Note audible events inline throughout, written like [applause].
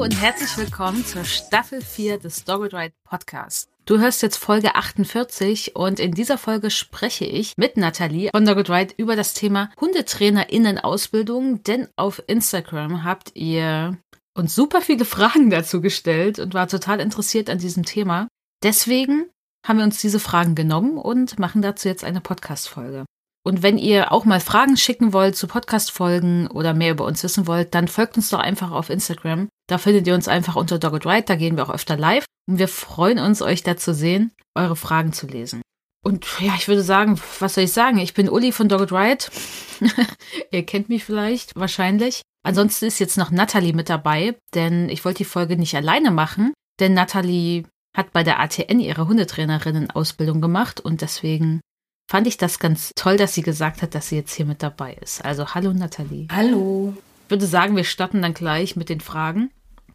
Hallo und herzlich willkommen zur Staffel 4 des Dogged Ride Podcast. Du hörst jetzt Folge 48 und in dieser Folge spreche ich mit Nathalie von Dogged Ride über das Thema HundetrainerInnen-Ausbildung, denn auf Instagram habt ihr uns super viele Fragen dazu gestellt und war total interessiert an diesem Thema. Deswegen haben wir uns diese Fragen genommen und machen dazu jetzt eine Podcast-Folge. Und wenn ihr auch mal Fragen schicken wollt zu Podcast-Folgen oder mehr über uns wissen wollt, dann folgt uns doch einfach auf Instagram. Da findet ihr uns einfach unter Dogged Ride. Da gehen wir auch öfter live. Und wir freuen uns, euch da zu sehen, eure Fragen zu lesen. Und ja, ich würde sagen, was soll ich sagen? Ich bin Uli von Dogged Ride. [laughs] ihr kennt mich vielleicht, wahrscheinlich. Ansonsten ist jetzt noch Natalie mit dabei, denn ich wollte die Folge nicht alleine machen, denn Natalie hat bei der ATN ihre Hundetrainerinnen-Ausbildung gemacht und deswegen fand ich das ganz toll, dass sie gesagt hat, dass sie jetzt hier mit dabei ist. Also hallo Nathalie. Hallo. Ich würde sagen, wir starten dann gleich mit den Fragen.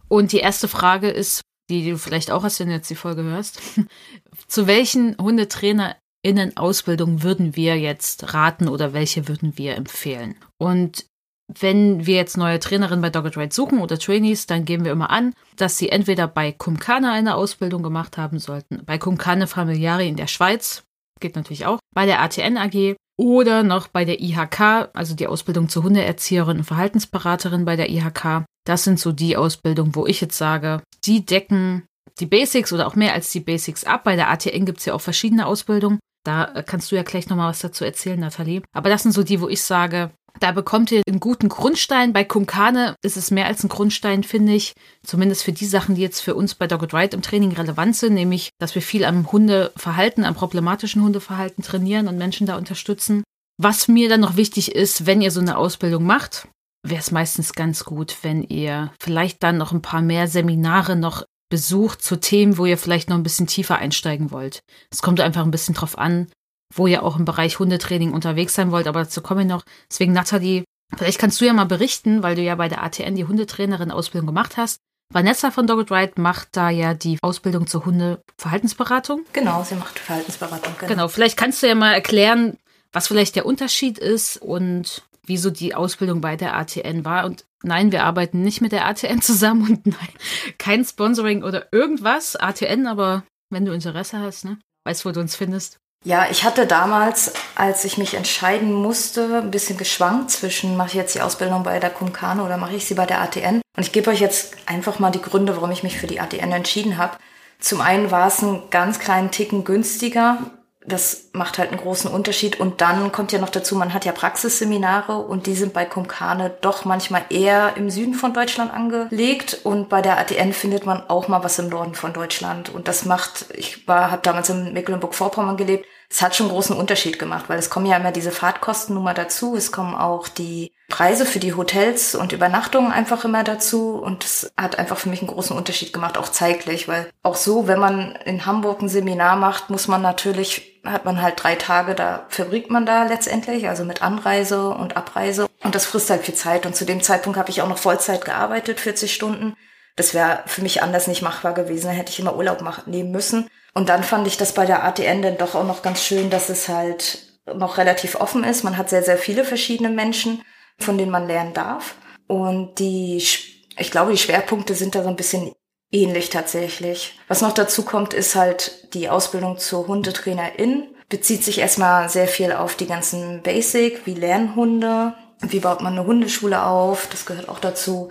Und die erste Frage ist, die du vielleicht auch hast, wenn du jetzt die Folge hörst. [laughs] Zu welchen HundetrainerInnen Ausbildung würden wir jetzt raten oder welche würden wir empfehlen? Und wenn wir jetzt neue Trainerinnen bei Dogged Ride suchen oder Trainees, dann geben wir immer an, dass sie entweder bei Kumkane eine Ausbildung gemacht haben sollten, bei Kumkane Familiari in der Schweiz, geht natürlich auch, bei der ATN AG oder noch bei der IHK, also die Ausbildung zur Hundeerzieherin und Verhaltensberaterin bei der IHK. Das sind so die Ausbildungen, wo ich jetzt sage, die decken die Basics oder auch mehr als die Basics ab. Bei der ATN gibt es ja auch verschiedene Ausbildungen. Da äh, kannst du ja gleich nochmal was dazu erzählen, Nathalie. Aber das sind so die, wo ich sage, da bekommt ihr einen guten Grundstein. Bei Kumkane ist es mehr als ein Grundstein, finde ich. Zumindest für die Sachen, die jetzt für uns bei Dogged Ride im Training relevant sind, nämlich, dass wir viel am Hundeverhalten, am problematischen Hundeverhalten trainieren und Menschen da unterstützen. Was mir dann noch wichtig ist, wenn ihr so eine Ausbildung macht, wäre es meistens ganz gut, wenn ihr vielleicht dann noch ein paar mehr Seminare noch besucht zu Themen, wo ihr vielleicht noch ein bisschen tiefer einsteigen wollt. Es kommt einfach ein bisschen drauf an, wo ihr auch im Bereich Hundetraining unterwegs sein wollt, aber dazu komme ich noch. Deswegen, Nathalie, vielleicht kannst du ja mal berichten, weil du ja bei der ATN die Hundetrainerin-Ausbildung gemacht hast. Vanessa von Dogged Ride macht da ja die Ausbildung zur Hundeverhaltensberatung. Genau, sie macht Verhaltensberatung. Genau. genau, vielleicht kannst du ja mal erklären, was vielleicht der Unterschied ist und wieso die Ausbildung bei der ATN war. Und nein, wir arbeiten nicht mit der ATN zusammen und [laughs] nein, kein Sponsoring oder irgendwas. ATN, aber wenn du Interesse hast, ne? Weißt, wo du uns findest. Ja, ich hatte damals, als ich mich entscheiden musste, ein bisschen geschwankt zwischen, mache ich jetzt die Ausbildung bei der Kumkane oder mache ich sie bei der ATN. Und ich gebe euch jetzt einfach mal die Gründe, warum ich mich für die ATN entschieden habe. Zum einen war es einen ganz kleinen Ticken günstiger. Das macht halt einen großen Unterschied. Und dann kommt ja noch dazu, man hat ja Praxisseminare und die sind bei Kumkane doch manchmal eher im Süden von Deutschland angelegt. Und bei der ATN findet man auch mal was im Norden von Deutschland. Und das macht, ich war, habe damals in Mecklenburg-Vorpommern gelebt, es hat schon großen Unterschied gemacht, weil es kommen ja immer diese Fahrtkostennummer dazu, es kommen auch die Preise für die Hotels und Übernachtungen einfach immer dazu und es hat einfach für mich einen großen Unterschied gemacht, auch zeitlich, weil auch so, wenn man in Hamburg ein Seminar macht, muss man natürlich, hat man halt drei Tage, da verbringt man da letztendlich, also mit Anreise und Abreise und das frisst halt viel Zeit und zu dem Zeitpunkt habe ich auch noch Vollzeit gearbeitet, 40 Stunden. Das wäre für mich anders nicht machbar gewesen, da hätte ich immer Urlaub machen, nehmen müssen. Und dann fand ich das bei der ATN dann doch auch noch ganz schön, dass es halt noch relativ offen ist. Man hat sehr, sehr viele verschiedene Menschen, von denen man lernen darf. Und die, ich glaube, die Schwerpunkte sind da so ein bisschen ähnlich tatsächlich. Was noch dazu kommt, ist halt die Ausbildung zur Hundetrainerin. Bezieht sich erstmal sehr viel auf die ganzen Basic, wie lernen Hunde, wie baut man eine Hundeschule auf, das gehört auch dazu,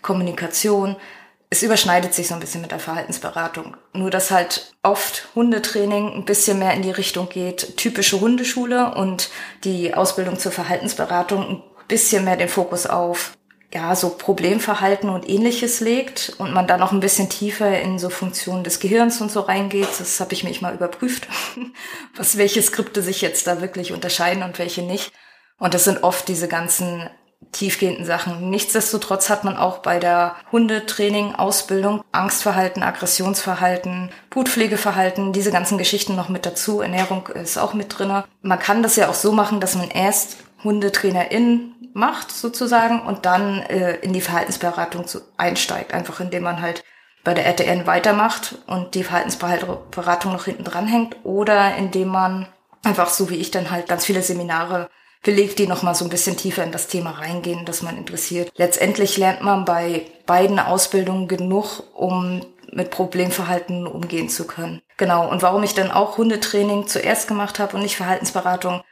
Kommunikation es überschneidet sich so ein bisschen mit der Verhaltensberatung. Nur dass halt oft Hundetraining ein bisschen mehr in die Richtung geht, typische Hundeschule und die Ausbildung zur Verhaltensberatung ein bisschen mehr den Fokus auf ja, so Problemverhalten und ähnliches legt und man da noch ein bisschen tiefer in so Funktionen des Gehirns und so reingeht. Das habe ich mich mal überprüft, [laughs] was welche Skripte sich jetzt da wirklich unterscheiden und welche nicht. Und das sind oft diese ganzen tiefgehenden Sachen. Nichtsdestotrotz hat man auch bei der Hundetraining, Ausbildung, Angstverhalten, Aggressionsverhalten, Putpflegeverhalten, diese ganzen Geschichten noch mit dazu. Ernährung ist auch mit drinne. Man kann das ja auch so machen, dass man erst Hundetrainerin macht sozusagen und dann äh, in die Verhaltensberatung zu, einsteigt, einfach indem man halt bei der RTN weitermacht und die Verhaltensberatung noch hinten dran hängt oder indem man einfach so wie ich dann halt ganz viele Seminare belegt, die nochmal so ein bisschen tiefer in das Thema reingehen, das man interessiert. Letztendlich lernt man bei beiden Ausbildungen genug, um mit Problemverhalten umgehen zu können. Genau. Und warum ich dann auch Hundetraining zuerst gemacht habe und nicht Verhaltensberatung.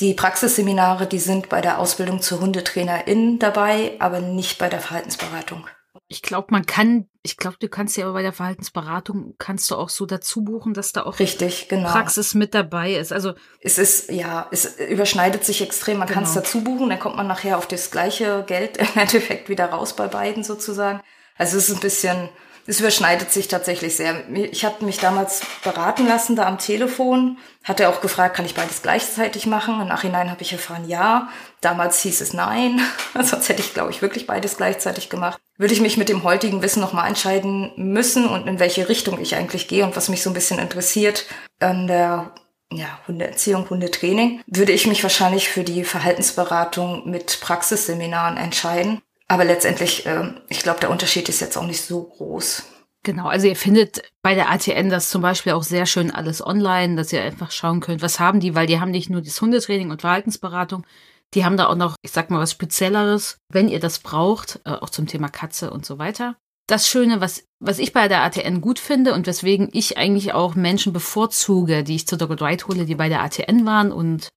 Die Praxisseminare, die sind bei der Ausbildung zur Hundetrainerin dabei, aber nicht bei der Verhaltensberatung. Ich glaube, man kann, ich glaube, du kannst ja aber bei der Verhaltensberatung kannst du auch so dazu buchen, dass da auch Richtig, genau. Praxis mit dabei ist. Also es ist, ja, es überschneidet sich extrem. Man genau. kann es dazu buchen, dann kommt man nachher auf das gleiche Geld [laughs] im Endeffekt wieder raus bei beiden sozusagen. Also es ist ein bisschen, es überschneidet sich tatsächlich sehr. Ich habe mich damals beraten lassen da am Telefon, hatte auch gefragt, kann ich beides gleichzeitig machen? Im Nachhinein habe ich erfahren, ja. Damals hieß es nein, [laughs] sonst hätte ich, glaube ich, wirklich beides gleichzeitig gemacht. Würde ich mich mit dem heutigen Wissen nochmal entscheiden müssen und in welche Richtung ich eigentlich gehe und was mich so ein bisschen interessiert an der ja, Hundeerziehung, Hundetraining, würde ich mich wahrscheinlich für die Verhaltensberatung mit Praxisseminaren entscheiden aber letztendlich, äh, ich glaube, der Unterschied ist jetzt auch nicht so groß. Genau, also ihr findet bei der ATN das zum Beispiel auch sehr schön alles online, dass ihr einfach schauen könnt, was haben die, weil die haben nicht nur das Hundetraining und Verhaltensberatung, die haben da auch noch, ich sag mal, was Spezielleres, wenn ihr das braucht, äh, auch zum Thema Katze und so weiter. Das Schöne, was, was ich bei der ATN gut finde und weswegen ich eigentlich auch Menschen bevorzuge, die ich zu Dr. Dwight hole, die bei der ATN waren und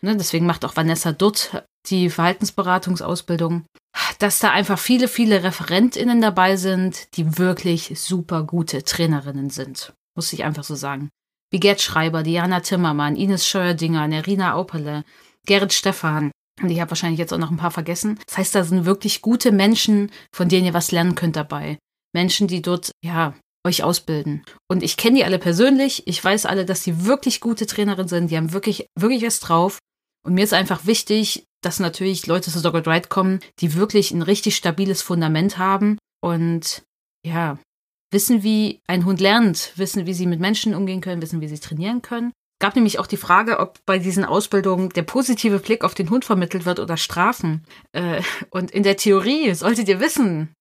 ne, deswegen macht auch Vanessa Dutt die Verhaltensberatungsausbildung, dass da einfach viele, viele ReferentInnen dabei sind, die wirklich super gute Trainerinnen sind. Muss ich einfach so sagen. Wie Gerd Schreiber, Diana Timmermann, Ines Scheuerdinger, Nerina Auperle, Gerrit Stephan. Und ich habe wahrscheinlich jetzt auch noch ein paar vergessen. Das heißt, da sind wirklich gute Menschen, von denen ihr was lernen könnt dabei. Menschen, die dort, ja, euch ausbilden. Und ich kenne die alle persönlich. Ich weiß alle, dass die wirklich gute Trainerinnen sind. Die haben wirklich, wirklich was drauf. Und mir ist einfach wichtig, dass natürlich Leute zu Dogged Ride kommen, die wirklich ein richtig stabiles Fundament haben und ja, wissen, wie ein Hund lernt, wissen, wie sie mit Menschen umgehen können, wissen, wie sie trainieren können. Es gab nämlich auch die Frage, ob bei diesen Ausbildungen der positive Blick auf den Hund vermittelt wird oder Strafen. Äh, und in der Theorie solltet ihr wissen,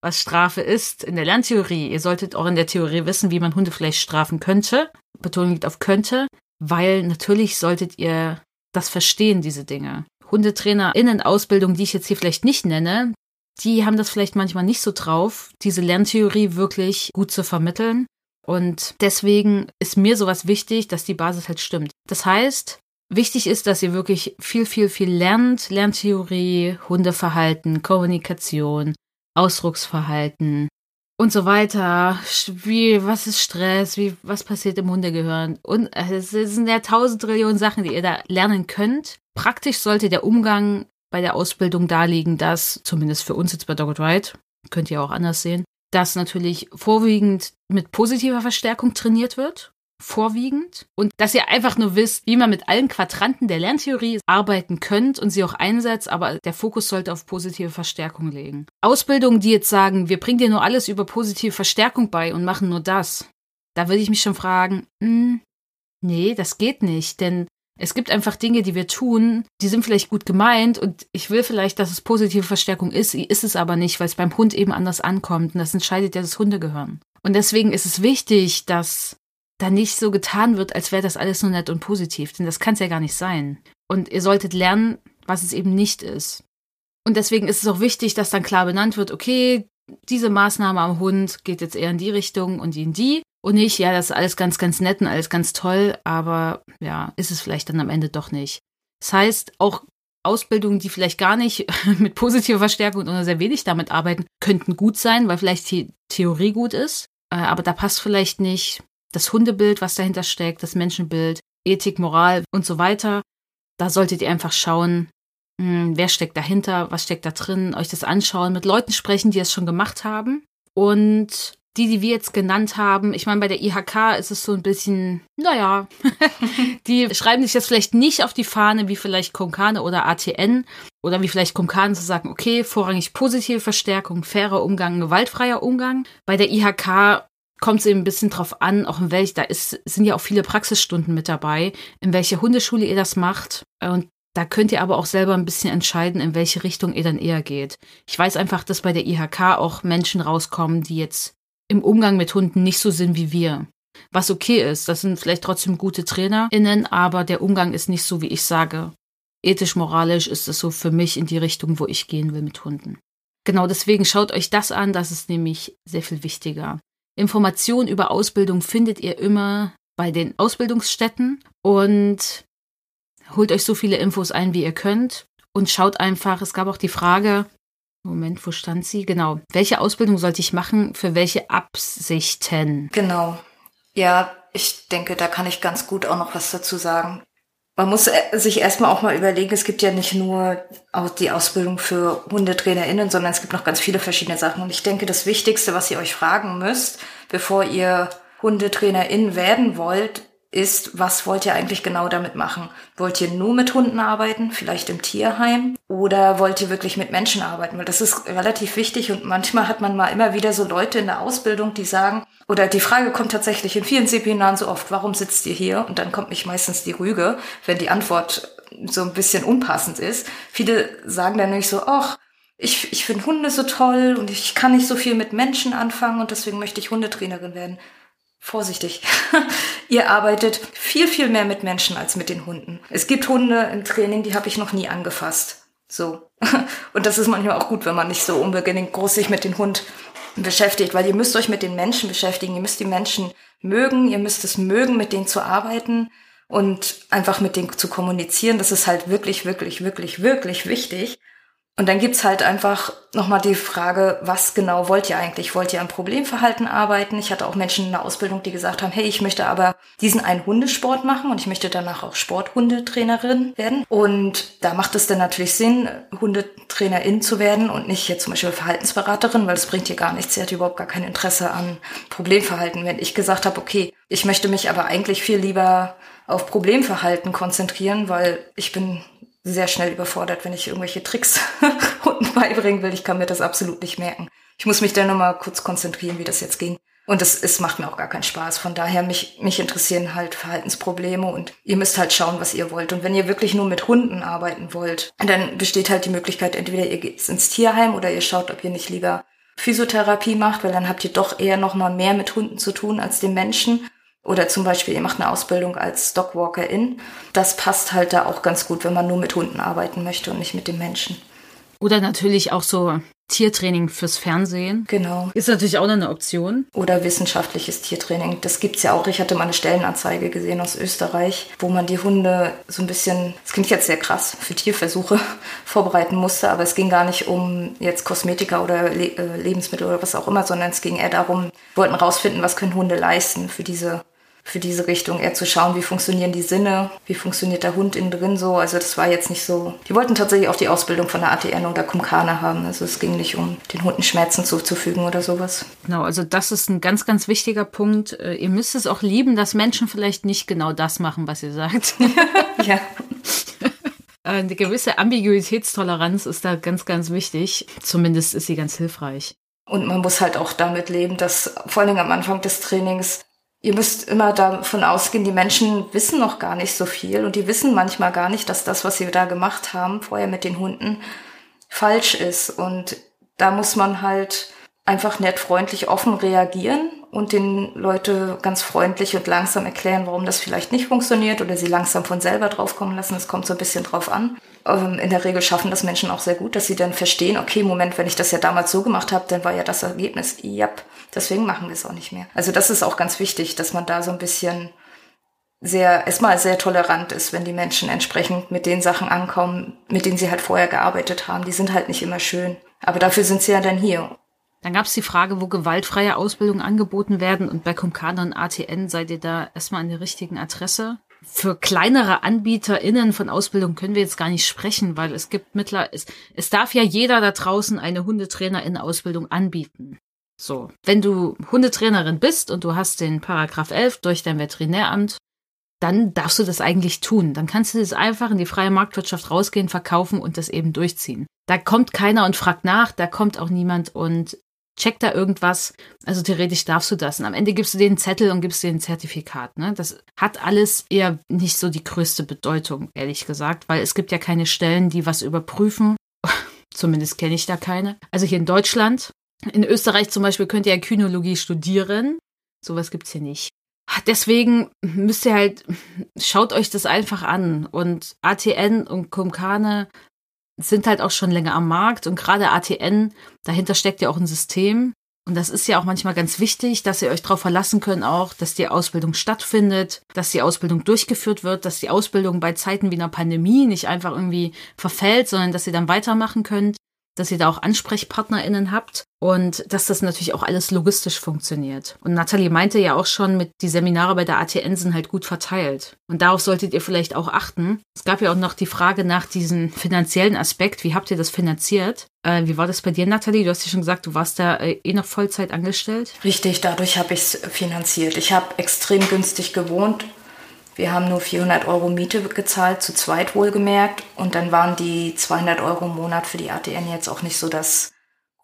was Strafe ist. In der Lerntheorie. Ihr solltet auch in der Theorie wissen, wie man Hunde vielleicht strafen könnte. Betonung liegt auf könnte, weil natürlich solltet ihr das verstehen, diese Dinge. HundetrainerInnen-Ausbildung, die ich jetzt hier vielleicht nicht nenne, die haben das vielleicht manchmal nicht so drauf, diese Lerntheorie wirklich gut zu vermitteln. Und deswegen ist mir sowas wichtig, dass die Basis halt stimmt. Das heißt, wichtig ist, dass ihr wirklich viel, viel, viel lernt. Lerntheorie, Hundeverhalten, Kommunikation, Ausdrucksverhalten, und so weiter. Wie, was ist Stress? Wie, was passiert im Hundegehirn? Und es sind ja tausend Trillionen Sachen, die ihr da lernen könnt. Praktisch sollte der Umgang bei der Ausbildung darlegen, dass, zumindest für uns jetzt bei Dogged Ride, könnt ihr auch anders sehen, dass natürlich vorwiegend mit positiver Verstärkung trainiert wird vorwiegend und dass ihr einfach nur wisst, wie man mit allen Quadranten der Lerntheorie arbeiten könnt und sie auch einsetzt, aber der Fokus sollte auf positive Verstärkung legen. Ausbildungen, die jetzt sagen, wir bringen dir nur alles über positive Verstärkung bei und machen nur das, da würde ich mich schon fragen, mh, hm, nee, das geht nicht, denn es gibt einfach Dinge, die wir tun, die sind vielleicht gut gemeint und ich will vielleicht, dass es positive Verstärkung ist, ist es aber nicht, weil es beim Hund eben anders ankommt und das entscheidet ja das Hundegehirn. Und deswegen ist es wichtig, dass da nicht so getan wird, als wäre das alles nur nett und positiv, denn das kann es ja gar nicht sein. Und ihr solltet lernen, was es eben nicht ist. Und deswegen ist es auch wichtig, dass dann klar benannt wird, okay, diese Maßnahme am Hund geht jetzt eher in die Richtung und in die. Und nicht, ja, das ist alles ganz, ganz nett und alles ganz toll, aber ja, ist es vielleicht dann am Ende doch nicht. Das heißt, auch Ausbildungen, die vielleicht gar nicht [laughs] mit positiver Verstärkung oder sehr wenig damit arbeiten, könnten gut sein, weil vielleicht die Theorie gut ist, äh, aber da passt vielleicht nicht das Hundebild, was dahinter steckt, das Menschenbild, Ethik, Moral und so weiter. Da solltet ihr einfach schauen, hm, wer steckt dahinter, was steckt da drin, euch das anschauen, mit Leuten sprechen, die es schon gemacht haben. Und die, die wir jetzt genannt haben, ich meine, bei der IHK ist es so ein bisschen, naja, [laughs] die schreiben sich das vielleicht nicht auf die Fahne wie vielleicht Konkane oder ATN, oder wie vielleicht Kumkan zu sagen, okay, vorrangig positive Verstärkung, fairer Umgang, gewaltfreier Umgang. Bei der IHK kommt es eben ein bisschen drauf an, auch in welch, da ist, sind ja auch viele Praxisstunden mit dabei, in welche Hundeschule ihr das macht. Und da könnt ihr aber auch selber ein bisschen entscheiden, in welche Richtung ihr dann eher geht. Ich weiß einfach, dass bei der IHK auch Menschen rauskommen, die jetzt im Umgang mit Hunden nicht so sind wie wir. Was okay ist, das sind vielleicht trotzdem gute TrainerInnen, aber der Umgang ist nicht so, wie ich sage. Ethisch, moralisch ist es so für mich in die Richtung, wo ich gehen will mit Hunden. Genau deswegen schaut euch das an, das ist nämlich sehr viel wichtiger. Informationen über Ausbildung findet ihr immer bei den Ausbildungsstätten und holt euch so viele Infos ein, wie ihr könnt und schaut einfach, es gab auch die Frage, Moment, wo stand sie? Genau. Welche Ausbildung sollte ich machen? Für welche Absichten? Genau. Ja, ich denke, da kann ich ganz gut auch noch was dazu sagen. Man muss äh, sich erstmal auch mal überlegen, es gibt ja nicht nur die Ausbildung für HundetrainerInnen, sondern es gibt noch ganz viele verschiedene Sachen. Und ich denke, das Wichtigste, was ihr euch fragen müsst, bevor ihr HundetrainerInnen werden wollt, ist, was wollt ihr eigentlich genau damit machen? Wollt ihr nur mit Hunden arbeiten, vielleicht im Tierheim? Oder wollt ihr wirklich mit Menschen arbeiten? Weil das ist relativ wichtig und manchmal hat man mal immer wieder so Leute in der Ausbildung, die sagen, oder die Frage kommt tatsächlich in vielen Seminaren so oft, warum sitzt ihr hier? Und dann kommt mich meistens die Rüge, wenn die Antwort so ein bisschen unpassend ist. Viele sagen dann nämlich so, ach, ich, ich finde Hunde so toll und ich kann nicht so viel mit Menschen anfangen und deswegen möchte ich Hundetrainerin werden vorsichtig. [laughs] Ihr arbeitet viel, viel mehr mit Menschen als mit den Hunden. Es gibt Hunde im Training, die habe ich noch nie angefasst. So. [laughs] Und das ist manchmal auch gut, wenn man nicht so unbedingt groß sich mit dem Hund beschäftigt, weil ihr müsst euch mit den Menschen beschäftigen. Ihr müsst die Menschen mögen. Ihr müsst es mögen, mit denen zu arbeiten und einfach mit denen zu kommunizieren. Das ist halt wirklich, wirklich, wirklich, wirklich wichtig. Und dann gibt's halt einfach nochmal die Frage, was genau wollt ihr eigentlich? Wollt ihr am Problemverhalten arbeiten? Ich hatte auch Menschen in der Ausbildung, die gesagt haben, hey, ich möchte aber diesen einen Hundesport machen und ich möchte danach auch Sporthundetrainerin werden. Und da macht es dann natürlich Sinn, Hundetrainerin zu werden und nicht jetzt zum Beispiel Verhaltensberaterin, weil das bringt ihr gar nichts. Sie hat überhaupt gar kein Interesse an Problemverhalten. Wenn ich gesagt habe, okay, ich möchte mich aber eigentlich viel lieber auf Problemverhalten konzentrieren, weil ich bin sehr schnell überfordert, wenn ich irgendwelche Tricks [laughs] Hunden beibringen will. Ich kann mir das absolut nicht merken. Ich muss mich dann nochmal kurz konzentrieren, wie das jetzt ging. Und das ist, macht mir auch gar keinen Spaß. Von daher, mich, mich interessieren halt Verhaltensprobleme und ihr müsst halt schauen, was ihr wollt. Und wenn ihr wirklich nur mit Hunden arbeiten wollt, dann besteht halt die Möglichkeit, entweder ihr geht ins Tierheim oder ihr schaut, ob ihr nicht lieber Physiotherapie macht, weil dann habt ihr doch eher nochmal mehr mit Hunden zu tun als den Menschen. Oder zum Beispiel, ihr macht eine Ausbildung als Dogwalker-In. Das passt halt da auch ganz gut, wenn man nur mit Hunden arbeiten möchte und nicht mit dem Menschen. Oder natürlich auch so Tiertraining fürs Fernsehen. Genau. Ist natürlich auch eine Option. Oder wissenschaftliches Tiertraining. Das gibt's ja auch. Ich hatte mal eine Stellenanzeige gesehen aus Österreich, wo man die Hunde so ein bisschen, das klingt jetzt sehr krass, für Tierversuche [laughs] vorbereiten musste, aber es ging gar nicht um jetzt Kosmetika oder Le äh, Lebensmittel oder was auch immer, sondern es ging eher darum, wollten rausfinden, was können Hunde leisten für diese für diese Richtung, eher zu schauen, wie funktionieren die Sinne, wie funktioniert der Hund innen drin so. Also das war jetzt nicht so. Die wollten tatsächlich auch die Ausbildung von der ATN oder Kumkane haben. Also es ging nicht um den Hunden Schmerzen zuzufügen oder sowas. Genau, also das ist ein ganz, ganz wichtiger Punkt. Äh, ihr müsst es auch lieben, dass Menschen vielleicht nicht genau das machen, was ihr sagt. [laughs] ja. [laughs] Eine gewisse Ambiguitätstoleranz ist da ganz, ganz wichtig. Zumindest ist sie ganz hilfreich. Und man muss halt auch damit leben, dass vor Dingen am Anfang des Trainings ihr müsst immer davon ausgehen, die Menschen wissen noch gar nicht so viel und die wissen manchmal gar nicht, dass das, was sie da gemacht haben, vorher mit den Hunden, falsch ist. Und da muss man halt einfach nett, freundlich, offen reagieren und den Leute ganz freundlich und langsam erklären, warum das vielleicht nicht funktioniert oder sie langsam von selber draufkommen lassen. Es kommt so ein bisschen drauf an. Ähm, in der Regel schaffen das Menschen auch sehr gut, dass sie dann verstehen, okay, Moment, wenn ich das ja damals so gemacht habe, dann war ja das Ergebnis, ja, deswegen machen wir es auch nicht mehr. Also das ist auch ganz wichtig, dass man da so ein bisschen sehr, erstmal sehr tolerant ist, wenn die Menschen entsprechend mit den Sachen ankommen, mit denen sie halt vorher gearbeitet haben. Die sind halt nicht immer schön. Aber dafür sind sie ja dann hier. Dann gab es die Frage, wo gewaltfreie Ausbildungen angeboten werden und bei Comcana und ATN seid ihr da erstmal an der richtigen Adresse. Für kleinere AnbieterInnen von Ausbildung können wir jetzt gar nicht sprechen, weil es gibt mittler, es, es darf ja jeder da draußen eine Hundetrainerin-Ausbildung anbieten. So. Wenn du Hundetrainerin bist und du hast den Paragraph 11 durch dein Veterinäramt, dann darfst du das eigentlich tun. Dann kannst du das einfach in die freie Marktwirtschaft rausgehen, verkaufen und das eben durchziehen. Da kommt keiner und fragt nach, da kommt auch niemand und checkt da irgendwas. Also theoretisch darfst du das. Und am Ende gibst du den Zettel und gibst dir ein Zertifikat. Ne? Das hat alles eher nicht so die größte Bedeutung, ehrlich gesagt, weil es gibt ja keine Stellen, die was überprüfen. [laughs] Zumindest kenne ich da keine. Also hier in Deutschland. In Österreich zum Beispiel könnt ihr ja Kynologie studieren. Sowas gibt's hier nicht. Deswegen müsst ihr halt, schaut euch das einfach an. Und ATN und Kumkane sind halt auch schon länger am Markt und gerade ATN, dahinter steckt ja auch ein System. Und das ist ja auch manchmal ganz wichtig, dass ihr euch darauf verlassen könnt auch, dass die Ausbildung stattfindet, dass die Ausbildung durchgeführt wird, dass die Ausbildung bei Zeiten wie einer Pandemie nicht einfach irgendwie verfällt, sondern dass ihr dann weitermachen könnt dass ihr da auch AnsprechpartnerInnen habt und dass das natürlich auch alles logistisch funktioniert. Und Nathalie meinte ja auch schon, mit die Seminare bei der ATN sind halt gut verteilt. Und darauf solltet ihr vielleicht auch achten. Es gab ja auch noch die Frage nach diesem finanziellen Aspekt. Wie habt ihr das finanziert? Äh, wie war das bei dir, Nathalie? Du hast ja schon gesagt, du warst da äh, eh noch Vollzeit angestellt. Richtig, dadurch habe ich es finanziert. Ich habe extrem günstig gewohnt wir haben nur 400 Euro Miete gezahlt, zu zweit wohlgemerkt. Und dann waren die 200 Euro im Monat für die ATN jetzt auch nicht so das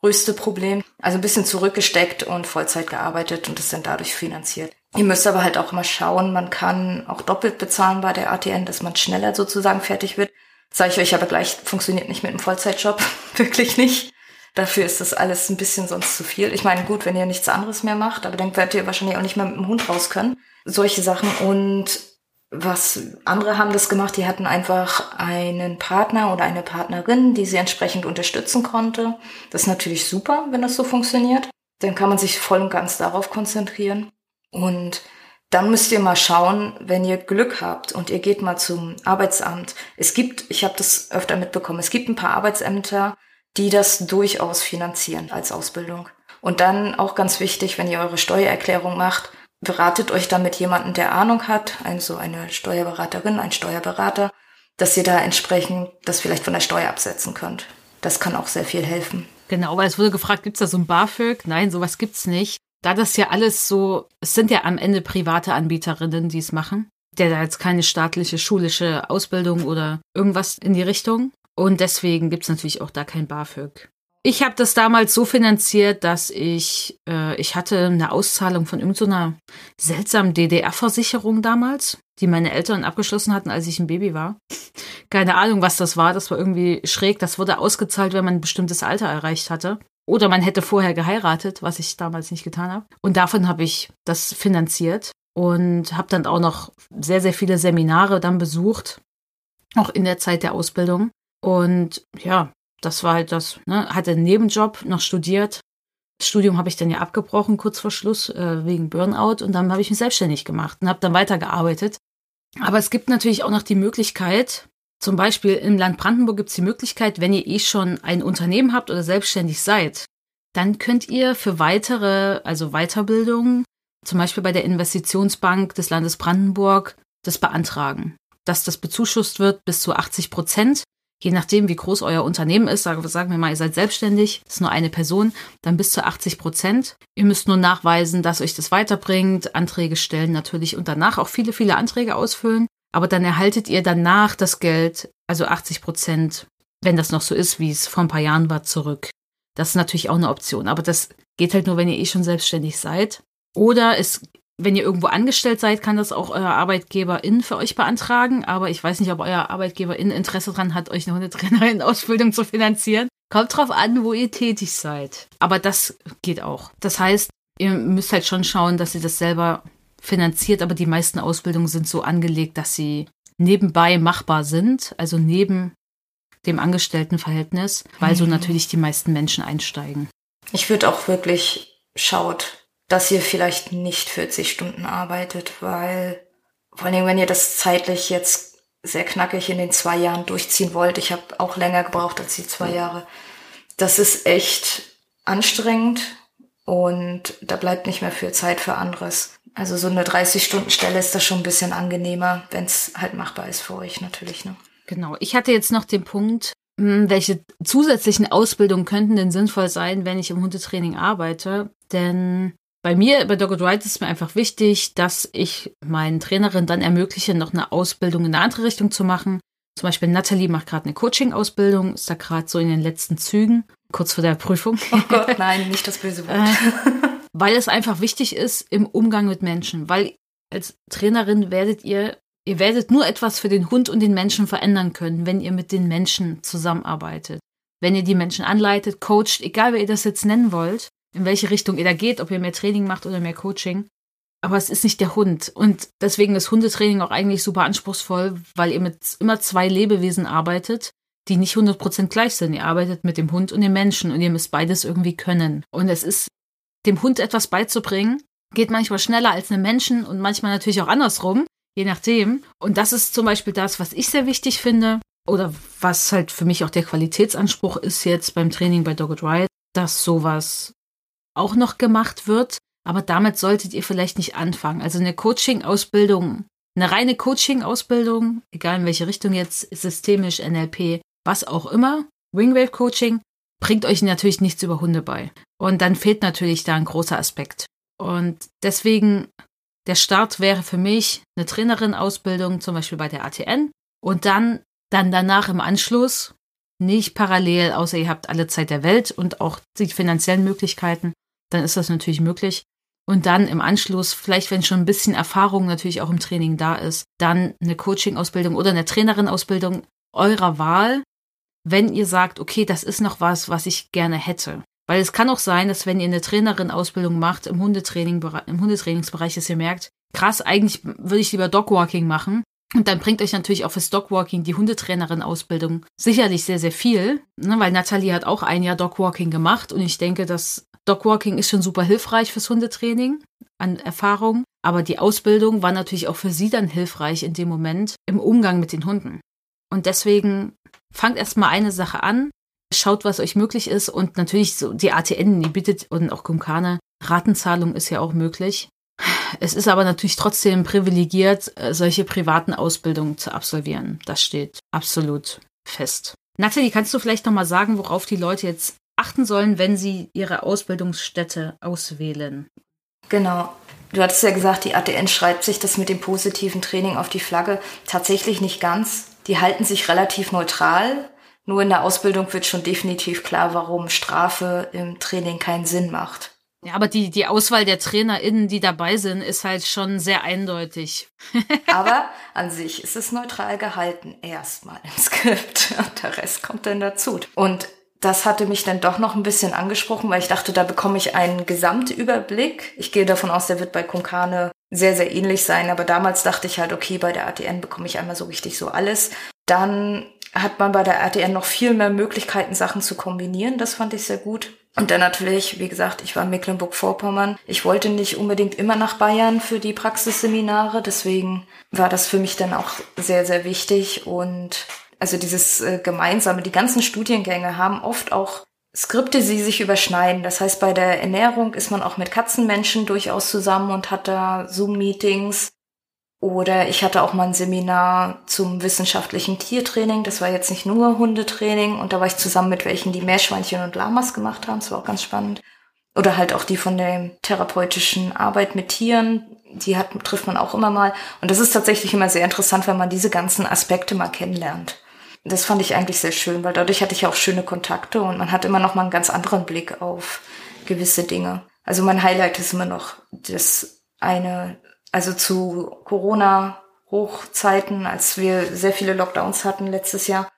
größte Problem. Also ein bisschen zurückgesteckt und Vollzeit gearbeitet und es dann dadurch finanziert. Ihr müsst aber halt auch mal schauen, man kann auch doppelt bezahlen bei der ATN, dass man schneller sozusagen fertig wird. Sage ich euch aber gleich, funktioniert nicht mit einem Vollzeitjob. [laughs] Wirklich nicht. Dafür ist das alles ein bisschen sonst zu viel. Ich meine, gut, wenn ihr nichts anderes mehr macht, aber dann werdet ihr wahrscheinlich auch nicht mehr mit dem Hund raus können. Solche Sachen. Und was andere haben das gemacht, die hatten einfach einen Partner oder eine Partnerin, die sie entsprechend unterstützen konnte. Das ist natürlich super, wenn das so funktioniert. Dann kann man sich voll und ganz darauf konzentrieren. Und dann müsst ihr mal schauen, wenn ihr Glück habt und ihr geht mal zum Arbeitsamt. Es gibt, ich habe das öfter mitbekommen, es gibt ein paar Arbeitsämter, die das durchaus finanzieren als Ausbildung. Und dann auch ganz wichtig, wenn ihr eure Steuererklärung macht, beratet euch da mit jemandem, der Ahnung hat, also eine Steuerberaterin, ein Steuerberater, dass ihr da entsprechend das vielleicht von der Steuer absetzen könnt. Das kann auch sehr viel helfen. Genau, weil es wurde gefragt, gibt es da so ein BAföG? Nein, sowas gibt's nicht. Da das ja alles so, es sind ja am Ende private Anbieterinnen, die es machen. Der da jetzt keine staatliche schulische Ausbildung oder irgendwas in die Richtung. Und deswegen gibt's natürlich auch da kein BAföG. Ich habe das damals so finanziert, dass ich, äh, ich hatte eine Auszahlung von irgendeiner so seltsamen DDR-Versicherung damals, die meine Eltern abgeschlossen hatten, als ich ein Baby war. Keine Ahnung, was das war. Das war irgendwie schräg. Das wurde ausgezahlt, wenn man ein bestimmtes Alter erreicht hatte. Oder man hätte vorher geheiratet, was ich damals nicht getan habe. Und davon habe ich das finanziert und habe dann auch noch sehr, sehr viele Seminare dann besucht, auch in der Zeit der Ausbildung. Und ja, das war halt das, ne? Hatte einen Nebenjob, noch studiert. Das Studium habe ich dann ja abgebrochen, kurz vor Schluss, äh, wegen Burnout. Und dann habe ich mich selbstständig gemacht und habe dann weitergearbeitet. Aber es gibt natürlich auch noch die Möglichkeit, zum Beispiel im Land Brandenburg gibt es die Möglichkeit, wenn ihr eh schon ein Unternehmen habt oder selbstständig seid, dann könnt ihr für weitere, also Weiterbildungen, zum Beispiel bei der Investitionsbank des Landes Brandenburg, das beantragen, dass das bezuschusst wird bis zu 80 Prozent je nachdem, wie groß euer Unternehmen ist, sagen, wir mal, ihr seid selbstständig, ist nur eine Person, dann bis zu 80 Prozent. Ihr müsst nur nachweisen, dass euch das weiterbringt, Anträge stellen natürlich und danach auch viele, viele Anträge ausfüllen. Aber dann erhaltet ihr danach das Geld, also 80 Prozent, wenn das noch so ist, wie es vor ein paar Jahren war, zurück. Das ist natürlich auch eine Option. Aber das geht halt nur, wenn ihr eh schon selbstständig seid. Oder es wenn ihr irgendwo angestellt seid, kann das auch euer Arbeitgeberin für euch beantragen. Aber ich weiß nicht, ob euer Arbeitgeberin Interesse daran hat, euch eine [laughs] Hundetrainerin-Ausbildung zu finanzieren. Kommt drauf an, wo ihr tätig seid. Aber das geht auch. Das heißt, ihr müsst halt schon schauen, dass ihr das selber finanziert. Aber die meisten Ausbildungen sind so angelegt, dass sie nebenbei machbar sind. Also neben dem Angestelltenverhältnis, weil so mhm. natürlich die meisten Menschen einsteigen. Ich würde auch wirklich schaut, dass ihr vielleicht nicht 40 Stunden arbeitet, weil vor allem, wenn ihr das zeitlich jetzt sehr knackig in den zwei Jahren durchziehen wollt, ich habe auch länger gebraucht als die zwei Jahre, das ist echt anstrengend und da bleibt nicht mehr viel Zeit für anderes. Also so eine 30-Stunden-Stelle ist das schon ein bisschen angenehmer, wenn es halt machbar ist für euch natürlich. Ne? Genau. Ich hatte jetzt noch den Punkt, hm, welche zusätzlichen Ausbildungen könnten denn sinnvoll sein, wenn ich im Hundetraining arbeite? Denn bei mir, bei Dogged Ride ist mir einfach wichtig, dass ich meinen Trainerinnen dann ermögliche, noch eine Ausbildung in eine andere Richtung zu machen. Zum Beispiel Natalie macht gerade eine Coaching-Ausbildung, ist da gerade so in den letzten Zügen, kurz vor der Prüfung. Oh Gott, nein, nicht das böse Wort. [laughs] Äh, weil es einfach wichtig ist im Umgang mit Menschen. Weil als Trainerin werdet ihr, ihr werdet nur etwas für den Hund und den Menschen verändern können, wenn ihr mit den Menschen zusammenarbeitet. Wenn ihr die Menschen anleitet, coacht, egal wer ihr das jetzt nennen wollt, in welche Richtung ihr da geht, ob ihr mehr Training macht oder mehr Coaching. Aber es ist nicht der Hund. Und deswegen ist Hundetraining auch eigentlich super anspruchsvoll, weil ihr mit immer zwei Lebewesen arbeitet, die nicht 100% gleich sind. Ihr arbeitet mit dem Hund und dem Menschen und ihr müsst beides irgendwie können. Und es ist, dem Hund etwas beizubringen, geht manchmal schneller als einem Menschen und manchmal natürlich auch andersrum, je nachdem. Und das ist zum Beispiel das, was ich sehr wichtig finde oder was halt für mich auch der Qualitätsanspruch ist jetzt beim Training bei Dogged Riot, dass sowas auch noch gemacht wird. Aber damit solltet ihr vielleicht nicht anfangen. Also eine Coaching-Ausbildung, eine reine Coaching-Ausbildung, egal in welche Richtung jetzt, systemisch, NLP, was auch immer, Wingwave Coaching, bringt euch natürlich nichts über Hunde bei. Und dann fehlt natürlich da ein großer Aspekt. Und deswegen, der Start wäre für mich eine Trainerin-Ausbildung, zum Beispiel bei der ATN. Und dann, dann danach im Anschluss, nicht parallel, außer ihr habt alle Zeit der Welt und auch die finanziellen Möglichkeiten, dann ist das natürlich möglich. Und dann im Anschluss, vielleicht wenn schon ein bisschen Erfahrung natürlich auch im Training da ist, dann eine Coaching-Ausbildung oder eine Trainerin-Ausbildung eurer Wahl, wenn ihr sagt, okay, das ist noch was, was ich gerne hätte. Weil es kann auch sein, dass wenn ihr eine Trainerin-Ausbildung macht im Hundetraining, im Hundetrainingsbereich, dass ihr merkt, krass, eigentlich würde ich lieber Dogwalking machen. Und dann bringt euch natürlich auch fürs Dogwalking die Hundetrainerin-Ausbildung sicherlich sehr, sehr viel, ne? weil Nathalie hat auch ein Jahr Dogwalking gemacht und ich denke, dass Dogwalking ist schon super hilfreich fürs Hundetraining an Erfahrung, aber die Ausbildung war natürlich auch für sie dann hilfreich in dem Moment im Umgang mit den Hunden. Und deswegen fangt erstmal eine Sache an, schaut, was euch möglich ist und natürlich so die ATN, die bietet und auch Kumkane, Ratenzahlung ist ja auch möglich. Es ist aber natürlich trotzdem privilegiert, äh, solche privaten Ausbildungen zu absolvieren. Das steht absolut fest. Nathalie, kannst du vielleicht nochmal sagen, worauf die Leute jetzt achten sollen, wenn sie ihre Ausbildungsstätte auswählen? Genau. Du hattest ja gesagt, die ATN schreibt sich das mit dem positiven Training auf die Flagge. Tatsächlich nicht ganz. Die halten sich relativ neutral. Nur in der Ausbildung wird schon definitiv klar, warum Strafe im Training keinen Sinn macht. Ja, aber die, die Auswahl der TrainerInnen, die dabei sind, ist halt schon sehr eindeutig. [laughs] aber an sich ist es neutral gehalten, erstmal im Skript. [laughs] Und der Rest kommt dann dazu. Und das hatte mich dann doch noch ein bisschen angesprochen, weil ich dachte, da bekomme ich einen Gesamtüberblick. Ich gehe davon aus, der wird bei Konkane sehr, sehr ähnlich sein. Aber damals dachte ich halt, okay, bei der ATN bekomme ich einmal so richtig so alles. Dann hat man bei der ATN noch viel mehr Möglichkeiten, Sachen zu kombinieren. Das fand ich sehr gut. Und dann natürlich, wie gesagt, ich war in Mecklenburg-Vorpommern. Ich wollte nicht unbedingt immer nach Bayern für die Praxisseminare. Deswegen war das für mich dann auch sehr, sehr wichtig. Und also dieses äh, gemeinsame, die ganzen Studiengänge haben oft auch Skripte, die sich überschneiden. Das heißt, bei der Ernährung ist man auch mit Katzenmenschen durchaus zusammen und hat da Zoom-Meetings. Oder ich hatte auch mal ein Seminar zum wissenschaftlichen Tiertraining. Das war jetzt nicht nur Hundetraining. Und da war ich zusammen mit welchen, die Meerschweinchen und Lamas gemacht haben. Das war auch ganz spannend. Oder halt auch die von der therapeutischen Arbeit mit Tieren. Die hat, trifft man auch immer mal. Und das ist tatsächlich immer sehr interessant, wenn man diese ganzen Aspekte mal kennenlernt. Das fand ich eigentlich sehr schön, weil dadurch hatte ich auch schöne Kontakte und man hat immer noch mal einen ganz anderen Blick auf gewisse Dinge. Also mein Highlight ist immer noch das eine also zu Corona-Hochzeiten, als wir sehr viele Lockdowns hatten letztes Jahr,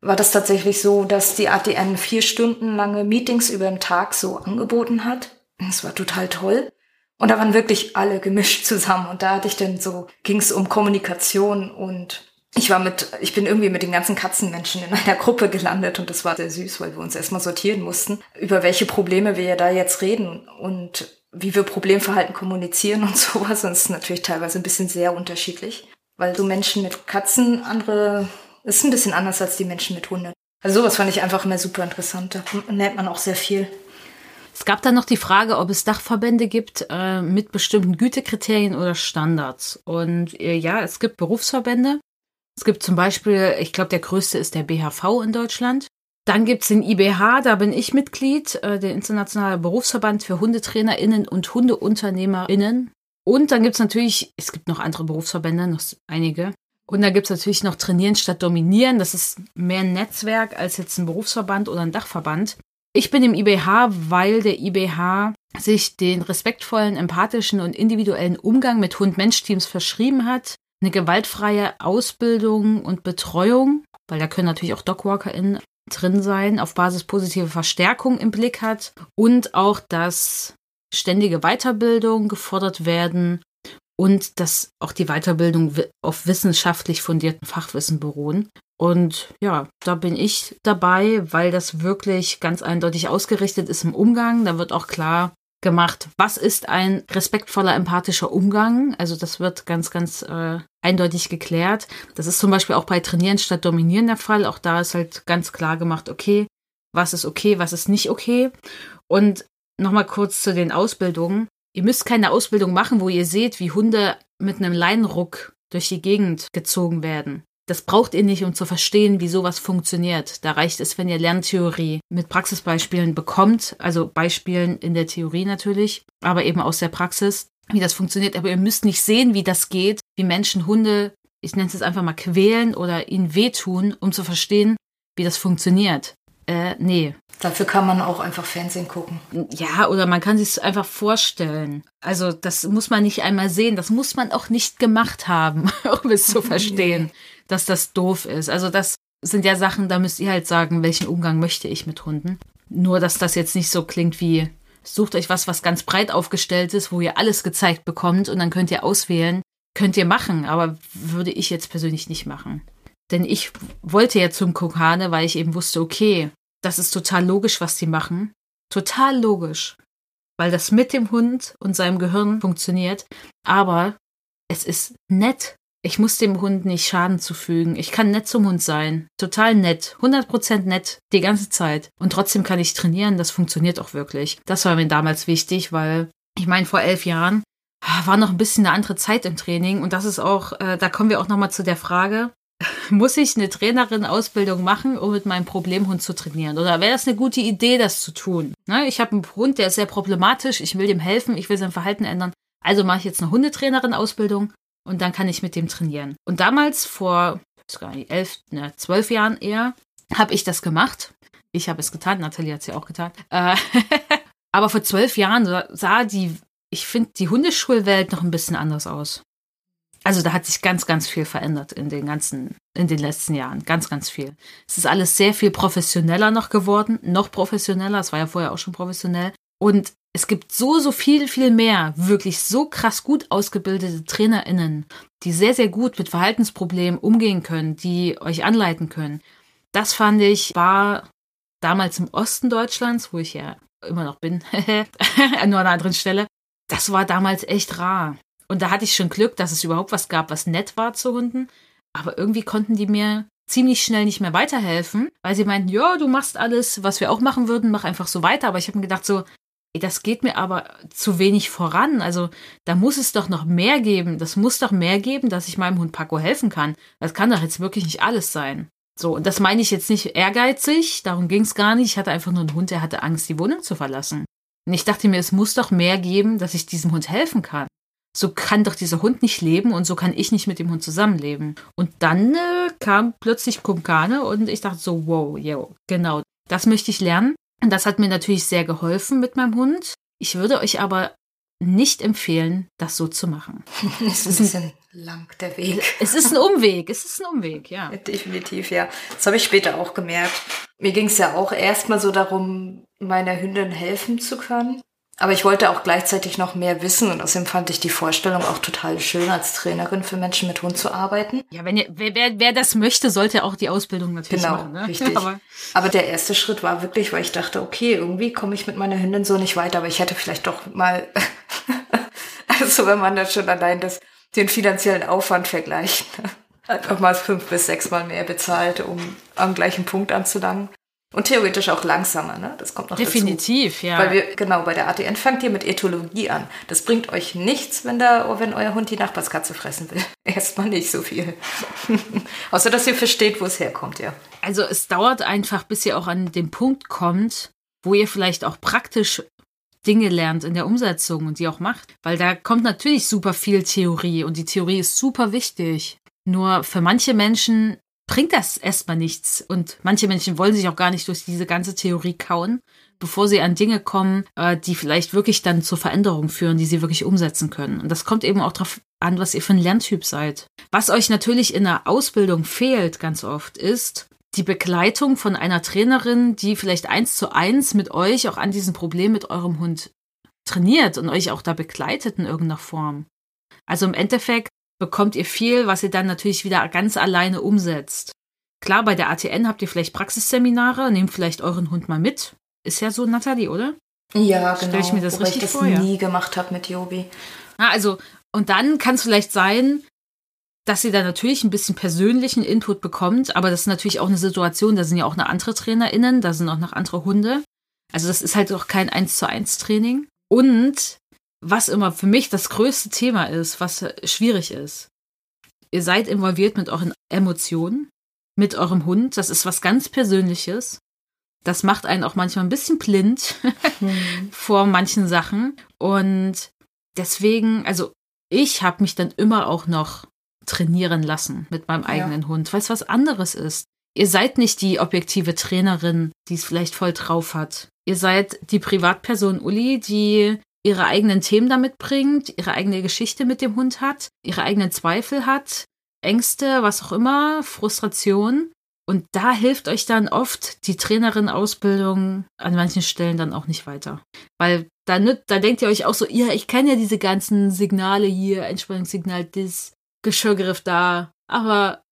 war das tatsächlich so, dass die ATN vier Stunden lange Meetings über den Tag so angeboten hat. Das war total toll. Und da waren wirklich alle gemischt zusammen. Und da hatte ich dann so, ging es um Kommunikation und ich war mit, ich bin irgendwie mit den ganzen Katzenmenschen in [laughs] einer Gruppe gelandet und das war sehr süß, weil wir uns erstmal sortieren mussten, über welche Probleme wir da jetzt reden. Und wie wir Problemverhalten kommunizieren und [laughs] sowas. Und es ist natürlich teilweise ein bisschen sehr unterschiedlich. Weil so Menschen mit Katzen, andere, ist ein bisschen anders als die Menschen mit Hunden. Also sowas fand ich einfach immer super interessant. Da lernt man auch sehr viel. Es gab dann noch die Frage, ob es Dachverbände gibt äh, mit bestimmten Gütekriterien oder Standards. Und äh, ja, es gibt Berufsverbände. Es gibt zum Beispiel, ich glaube, der größte ist der BHV in Deutschland. Dann gibt's den IBH, da bin ich Mitglied, äh, der Internationale Berufsverband für HundetrainerInnen und HundeunternehmerInnen. Und dann gibt's natürlich, es gibt noch andere Berufsverbände, noch einige. Und da gibt's natürlich noch Trainieren statt Dominieren. Das ist mehr ein Netzwerk als jetzt ein Berufsverband oder ein Dachverband. Ich bin im IBH, weil der IBH sich den respektvollen, empathischen und individuellen Umgang mit Hund-Mensch-Teams verschrieben hat, eine gewaltfreie Ausbildung und Betreuung, weil da können natürlich auch DogwalkerInnen drin sein, auf Basis positive Verstärkung im Blick hat und auch, dass ständige Weiterbildung gefordert werden und dass auch die Weiterbildung auf wissenschaftlich fundierten Fachwissen beruhen. Und ja, da bin ich dabei, weil das wirklich ganz eindeutig ausgerichtet ist im Umgang. Da wird auch klar gemacht, was ist ein respektvoller, empathischer Umgang. Also das wird ganz, ganz äh, eindeutig geklärt. Das ist zum Beispiel auch bei Trainieren statt Dominieren der Fall. Auch da ist halt ganz klar gemacht, okay, was ist okay, was ist nicht okay. Und nochmal kurz zu den Ausbildungen. Ihr müsst keine Ausbildung machen, wo ihr seht, wie Hunde mit einem Leinenruck durch die Gegend gezogen werden. Das braucht ihr nicht, um zu verstehen, wie sowas funktioniert. Da reicht es, wenn ihr Lerntheorie mit Praxisbeispielen bekommt, also Beispielen in der Theorie natürlich, aber eben aus der Praxis, wie das funktioniert. Aber ihr müsst nicht sehen, wie das geht, wie Menschen Hunde, ich nenne es jetzt einfach mal quälen oder ihnen wehtun, um zu verstehen, wie das funktioniert. Äh, nee. Dafür kann man auch einfach Fernsehen gucken. Ja, oder man kann sich es einfach vorstellen. Also das muss man nicht einmal sehen, das muss man auch nicht gemacht haben, [laughs] um es zu [laughs] verstehen, dass das doof ist. Also das sind ja Sachen, da müsst ihr halt sagen, welchen Umgang möchte ich mit Hunden. Nur, dass das jetzt nicht so klingt wie, sucht euch was, was ganz breit aufgestellt ist, wo ihr alles gezeigt bekommt und dann könnt ihr auswählen. Könnt ihr machen, aber würde ich jetzt persönlich nicht machen. Denn ich wollte ja zum Kokane, weil ich eben wusste, okay, das ist total logisch, was die machen. Total logisch. Weil das mit dem Hund und seinem Gehirn funktioniert. Aber es ist nett. Ich muss dem Hund nicht Schaden zufügen. Ich kann nett zum Hund sein. Total nett. 100% nett. Die ganze Zeit. Und trotzdem kann ich trainieren. Das funktioniert auch wirklich. Das war mir damals wichtig, weil ich meine, vor elf Jahren war noch ein bisschen eine andere Zeit im Training. Und das ist auch, äh, da kommen wir auch nochmal zu der Frage, [laughs] muss ich eine Trainerin-Ausbildung machen, um mit meinem Problemhund zu trainieren? Oder wäre das eine gute Idee, das zu tun? Ne, ich habe einen Hund, der ist sehr problematisch, ich will dem helfen, ich will sein Verhalten ändern. Also mache ich jetzt eine Hundetrainerin-Ausbildung und dann kann ich mit dem trainieren. Und damals, vor ich gar nicht, elf, ne, zwölf Jahren eher, habe ich das gemacht. Ich habe es getan, Nathalie hat es ja auch getan. Äh, [laughs] aber vor zwölf Jahren sah die, ich finde, die Hundeschulwelt noch ein bisschen anders aus. Also da hat sich ganz, ganz viel verändert in den ganzen, in den letzten Jahren. Ganz, ganz viel. Es ist alles sehr viel professioneller noch geworden, noch professioneller. Es war ja vorher auch schon professionell. Und es gibt so, so viel, viel mehr wirklich so krass gut ausgebildete TrainerInnen, die sehr, sehr gut mit Verhaltensproblemen umgehen können, die euch anleiten können. Das fand ich, war damals im Osten Deutschlands, wo ich ja immer noch bin, [laughs] nur an einer anderen Stelle. Das war damals echt rar. Und da hatte ich schon Glück, dass es überhaupt was gab, was nett war zu Hunden. Aber irgendwie konnten die mir ziemlich schnell nicht mehr weiterhelfen, weil sie meinten, ja, du machst alles, was wir auch machen würden, mach einfach so weiter. Aber ich habe mir gedacht, so, das geht mir aber zu wenig voran. Also da muss es doch noch mehr geben. Das muss doch mehr geben, dass ich meinem Hund Paco helfen kann. Das kann doch jetzt wirklich nicht alles sein. So, und das meine ich jetzt nicht ehrgeizig, darum ging es gar nicht. Ich hatte einfach nur einen Hund, der hatte Angst, die Wohnung zu verlassen. Und ich dachte mir, es muss doch mehr geben, dass ich diesem Hund helfen kann so kann doch dieser Hund nicht leben und so kann ich nicht mit dem Hund zusammenleben. Und dann äh, kam plötzlich Kumkane und ich dachte so, wow, yo, genau, das möchte ich lernen. Und das hat mir natürlich sehr geholfen mit meinem Hund. Ich würde euch aber nicht empfehlen, das so zu machen. [laughs] es ist ein bisschen lang, der Weg. [laughs] Es ist ein Umweg, es ist ein Umweg, ja. Definitiv, ja. Das habe ich später auch gemerkt. Mir ging es ja auch erstmal so darum, meiner Hündin helfen zu können. Aber ich wollte auch gleichzeitig noch mehr wissen und außerdem fand ich die Vorstellung auch total schön, als Trainerin für Menschen mit Hund zu arbeiten. Ja, wenn ihr, wer, wer, wer das möchte, sollte auch die Ausbildung natürlich genau, machen. Genau, [laughs] richtig. Aber, aber der erste Schritt war wirklich, weil ich dachte, okay, irgendwie komme ich mit meiner Hündin so nicht weiter, aber ich hätte vielleicht doch mal, [laughs] also wenn man das schon allein das, den finanziellen Aufwand vergleicht, [laughs] einfach mal fünf bis sechs Mal mehr bezahlt, um am gleichen Punkt anzulangen. Und theoretisch auch langsamer, ne? Das kommt noch Definitiv, dazu. ja. Weil wir, genau, bei der ATN fangt ihr mit Ethologie an. Das bringt euch nichts, wenn, da, wenn euer Hund die Nachbarskatze fressen will. [laughs] Erstmal nicht so viel. [laughs] Außer, dass ihr versteht, wo es herkommt, ja. Also es dauert einfach, bis ihr auch an den Punkt kommt, wo ihr vielleicht auch praktisch Dinge lernt in der Umsetzung und die auch macht. Weil da kommt natürlich super viel Theorie und die Theorie ist super wichtig. Nur für manche Menschen bringt das erstmal nichts. Und manche Menschen wollen sich auch gar nicht durch diese ganze Theorie kauen, bevor sie an Dinge kommen, äh, die vielleicht wirklich dann zur Veränderung führen, die sie wirklich umsetzen können. Und das kommt eben auch darauf an, was ihr für ein Lerntyp seid. Was euch natürlich in der Ausbildung fehlt ganz oft, ist die Begleitung von einer Trainerin, die vielleicht eins zu eins mit euch auch an diesem Problem mit eurem Hund trainiert und euch auch da begleitet in irgendeiner Form. Also im Endeffekt bekommt ihr viel, was ihr dann natürlich wieder ganz alleine umsetzt. Klar, bei der ATN habt ihr vielleicht Praxisseminare, nehmt vielleicht euren Hund mal mit. Ist ja so, Nathalie, oder? Ja, genau. Stell ich mir das Wobei richtig ich das vor, ja. nie gemacht habe mit Jobi. Ah, also, und dann kann es vielleicht sein, dass ihr da natürlich ein bisschen persönlichen Input bekommt, aber das ist natürlich auch eine Situation, da sind ja auch noch andere TrainerInnen, da sind auch noch andere Hunde. Also das ist halt auch kein 1 zu 1 Training. Und was immer für mich das größte Thema ist, was schwierig ist, ihr seid involviert mit euren Emotionen, mit eurem Hund. Das ist was ganz Persönliches. Das macht einen auch manchmal ein bisschen blind [laughs] vor manchen Sachen. Und deswegen, also ich habe mich dann immer auch noch trainieren lassen mit meinem eigenen ja. Hund, weil es was anderes ist. Ihr seid nicht die objektive Trainerin, die es vielleicht voll drauf hat. Ihr seid die Privatperson Uli, die ihre eigenen Themen damit bringt, ihre eigene Geschichte mit dem Hund hat, ihre eigenen Zweifel hat, Ängste, was auch immer, Frustration. Und da hilft euch dann oft die Trainerin-Ausbildung an manchen Stellen dann auch nicht weiter. Weil da, da denkt ihr euch auch so, ja, ich kenne ja diese ganzen Signale hier, Entspannungssignal, das, Geschirrgriff da. Aber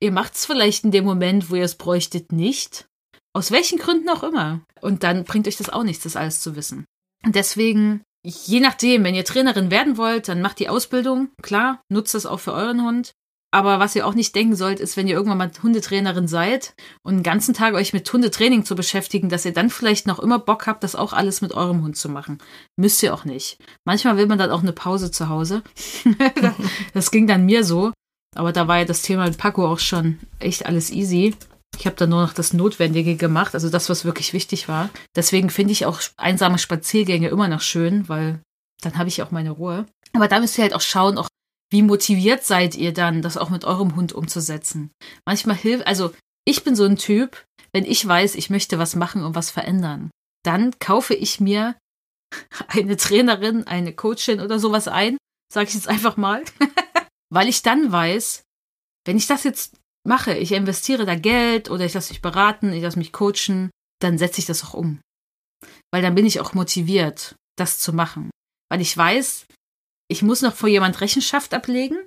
ihr macht es vielleicht in dem Moment, wo ihr es bräuchtet, nicht. Aus welchen Gründen auch immer. Und dann bringt euch das auch nichts, das alles zu wissen. Deswegen, je nachdem, wenn ihr Trainerin werden wollt, dann macht die Ausbildung. Klar, nutzt das auch für euren Hund. Aber was ihr auch nicht denken sollt, ist, wenn ihr irgendwann mal Hundetrainerin seid und den ganzen Tag euch mit Hundetraining zu beschäftigen, dass ihr dann vielleicht noch immer Bock habt, das auch alles mit eurem Hund zu machen. Müsst ihr auch nicht. Manchmal will man dann auch eine Pause zu Hause. [laughs] das ging dann mir so. Aber da war ja das Thema mit Paco auch schon echt alles easy. Ich habe da nur noch das Notwendige gemacht, also das, was wirklich wichtig war. Deswegen finde ich auch einsame Spaziergänge immer noch schön, weil dann habe ich auch meine Ruhe. Aber da müsst ihr halt auch schauen, auch wie motiviert seid ihr dann, das auch mit eurem Hund umzusetzen? Manchmal hilft, also ich bin so ein Typ, wenn ich weiß, ich möchte was machen und was verändern, dann kaufe ich mir [laughs] eine Trainerin, eine Coachin oder sowas ein, sage ich jetzt einfach mal, [laughs] weil ich dann weiß, wenn ich das jetzt mache, ich investiere da Geld oder ich lasse mich beraten, ich lasse mich coachen, dann setze ich das auch um. Weil dann bin ich auch motiviert, das zu machen. Weil ich weiß, ich muss noch vor jemand Rechenschaft ablegen.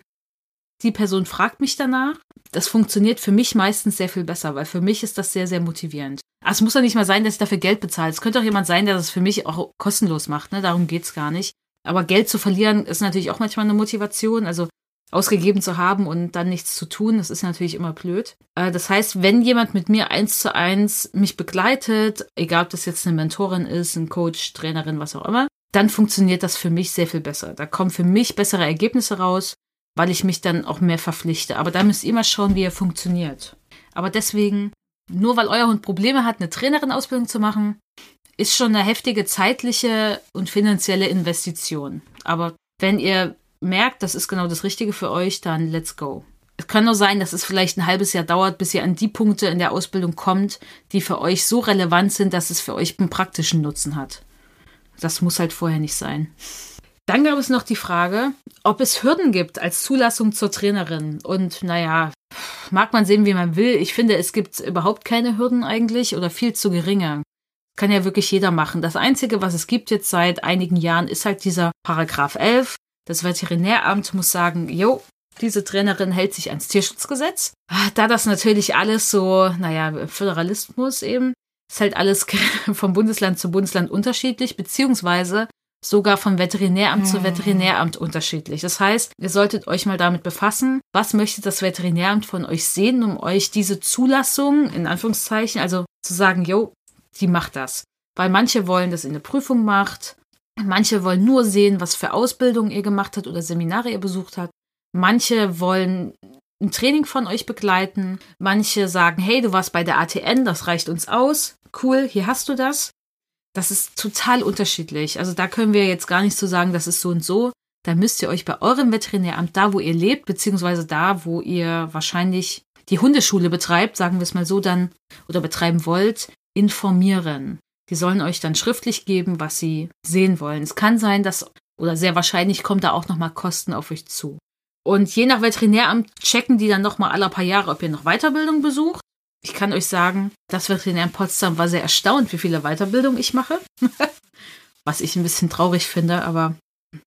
Die Person fragt mich danach. Das funktioniert für mich meistens sehr viel besser, weil für mich ist das sehr, sehr motivierend. Aber es muss ja nicht mal sein, dass ich dafür Geld bezahle. Es könnte auch jemand sein, der das für mich auch kostenlos macht. Ne? Darum geht's gar nicht. Aber Geld zu verlieren ist natürlich auch manchmal eine Motivation. Also ausgegeben zu haben und dann nichts zu tun, das ist natürlich immer blöd. Äh, das heißt, wenn jemand mit mir eins zu eins mich begleitet, egal ob das jetzt eine Mentorin ist, ein Coach, Trainerin, was auch immer, dann funktioniert das für mich sehr viel besser. Da kommen für mich bessere Ergebnisse raus, weil ich mich dann auch mehr verpflichte. Aber da müsst ihr mal schauen, wie er funktioniert. Aber deswegen, nur weil euer Hund Probleme hat, eine Trainerin-Ausbildung zu machen, ist schon eine heftige zeitliche und finanzielle Investition. Aber wenn ihr merkt, das ist genau das Richtige für euch, dann let's go. Es kann nur sein, dass es vielleicht ein halbes Jahr dauert, bis ihr an die Punkte in der Ausbildung kommt, die für euch so relevant sind, dass es für euch einen praktischen Nutzen hat. Das muss halt vorher nicht sein. Dann gab es noch die Frage, ob es Hürden gibt als Zulassung zur Trainerin. Und naja, mag man sehen, wie man will. Ich finde, es gibt überhaupt keine Hürden eigentlich oder viel zu geringe. Kann ja wirklich jeder machen. Das Einzige, was es gibt jetzt seit einigen Jahren, ist halt dieser Paragraph 11. Das Veterinäramt muss sagen, jo, diese Trainerin hält sich ans Tierschutzgesetz. Da das natürlich alles so, naja, Föderalismus eben, ist halt alles [laughs] vom Bundesland zu Bundesland unterschiedlich, beziehungsweise sogar von Veterinäramt Hm. zu Veterinäramt unterschiedlich. Das heißt, ihr solltet euch mal damit befassen, was möchte das Veterinäramt von euch sehen, um euch diese Zulassung, in Anführungszeichen, also zu sagen, jo, die macht das. Weil manche wollen, dass ihr eine Prüfung macht, manche wollen nur sehen, was für Ausbildung ihr gemacht habt oder Seminare ihr besucht habt. Manche wollen ein Training von euch begleiten. Manche sagen, hey, du warst bei der ATN, das reicht uns aus. Cool, hier hast du das. Das ist total unterschiedlich. Also da können wir jetzt gar nicht so sagen, das ist so und so. Da müsst ihr euch bei eurem Veterinäramt, da wo ihr lebt, beziehungsweise da, wo ihr wahrscheinlich die Hundeschule betreibt, sagen wir es mal so dann, oder betreiben wollt, informieren. Die sollen euch dann schriftlich geben, was sie sehen wollen. Es kann sein, dass, oder sehr wahrscheinlich kommt da auch nochmal Kosten auf euch zu. Und je nach Veterinäramt checken die dann nochmal alle paar Jahre, ob ihr noch Weiterbildung besucht. Ich kann euch sagen, das Veterinär in Potsdam war sehr erstaunt, wie viele Weiterbildungen ich mache. [laughs] Was ich ein bisschen traurig finde, aber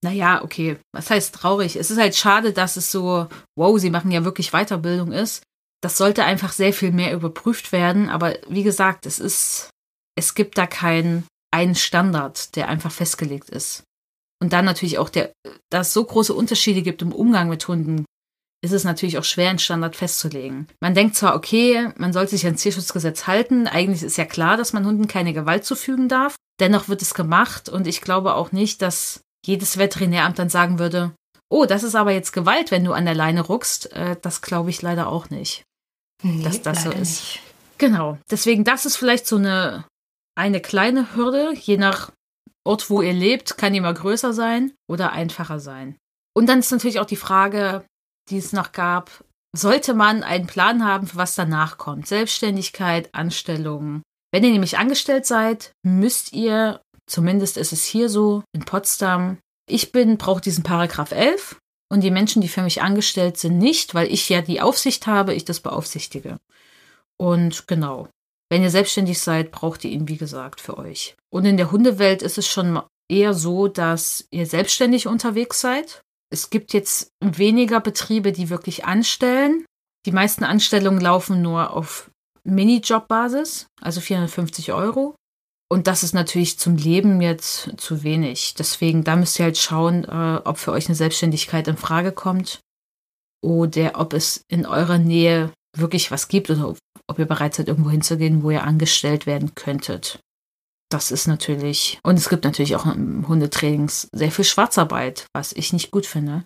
naja, okay. Was heißt traurig? Es ist halt schade, dass es so, wow, sie machen ja wirklich Weiterbildung ist. Das sollte einfach sehr viel mehr überprüft werden. Aber wie gesagt, es ist, es gibt da keinen einen Standard, der einfach festgelegt ist. Und dann natürlich auch der, da es so große Unterschiede gibt im Umgang mit Hunden, ist es natürlich auch schwer, einen Standard festzulegen. Man denkt zwar, okay, man sollte sich ans Tierschutzgesetz halten. Eigentlich ist ja klar, dass man Hunden keine Gewalt zufügen darf. Dennoch wird es gemacht und ich glaube auch nicht, dass jedes Veterinäramt dann sagen würde, oh, das ist aber jetzt Gewalt, wenn du an der Leine ruckst. Äh, das glaube ich leider auch nicht. Nee, dass das so ist. nicht. Genau. Deswegen, das ist vielleicht so eine, eine kleine Hürde, je nach Ort, wo ihr lebt, kann die mal größer sein oder einfacher sein. Und dann ist natürlich auch die Frage, die es noch gab, sollte man einen Plan haben, für was danach kommt? Selbstständigkeit, Anstellung. Wenn ihr nämlich angestellt seid, müsst ihr, zumindest ist es hier so, in Potsdam, ich bin, brauche diesen Paragraph 11 und die Menschen, die für mich angestellt sind, nicht, weil ich ja die Aufsicht habe, ich das beaufsichtige. Und genau, wenn ihr selbstständig seid, braucht ihr ihn, wie gesagt, für euch. Und in der Hundewelt ist es schon eher so, dass ihr selbstständig unterwegs seid. Es gibt jetzt weniger Betriebe, die wirklich anstellen. Die meisten Anstellungen laufen nur auf Minijob-Basis, also 450 Euro. Und das ist natürlich zum Leben jetzt zu wenig. Deswegen, da müsst ihr halt schauen, äh, ob für euch eine Selbstständigkeit in Frage kommt oder ob es in eurer Nähe wirklich was gibt oder ob, ihr bereit seid, irgendwo hinzugehen, wo ihr angestellt werden könntet. Das ist natürlich, und es gibt natürlich auch im Hundetrainings sehr viel Schwarzarbeit, was ich nicht gut finde.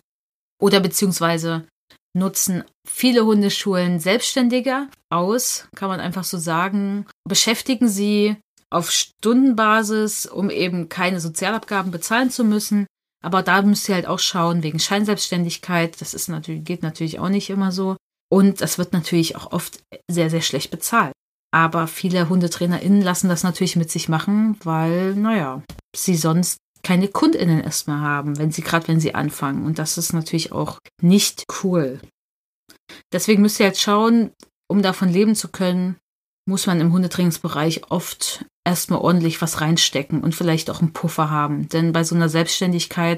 Oder beziehungsweise nutzen viele Hundeschulen Selbstständiger aus, kann man einfach so sagen, beschäftigen sie auf Stundenbasis, um eben keine Sozialabgaben bezahlen zu müssen. Aber da müsst ihr halt auch schauen, wegen Scheinselbstständigkeit, das ist natürlich, geht natürlich auch nicht immer so. Und das wird natürlich auch oft sehr, sehr schlecht bezahlt. Aber viele HundetrainerInnen lassen das natürlich mit sich machen, weil, naja, sie sonst keine KundInnen erstmal haben, wenn sie, gerade wenn sie anfangen. Und das ist natürlich auch nicht cool. Deswegen müsst ihr jetzt schauen, um davon leben zu können, muss man im Hundetrainingsbereich oft erstmal ordentlich was reinstecken und vielleicht auch einen Puffer haben. Denn bei so einer Selbstständigkeit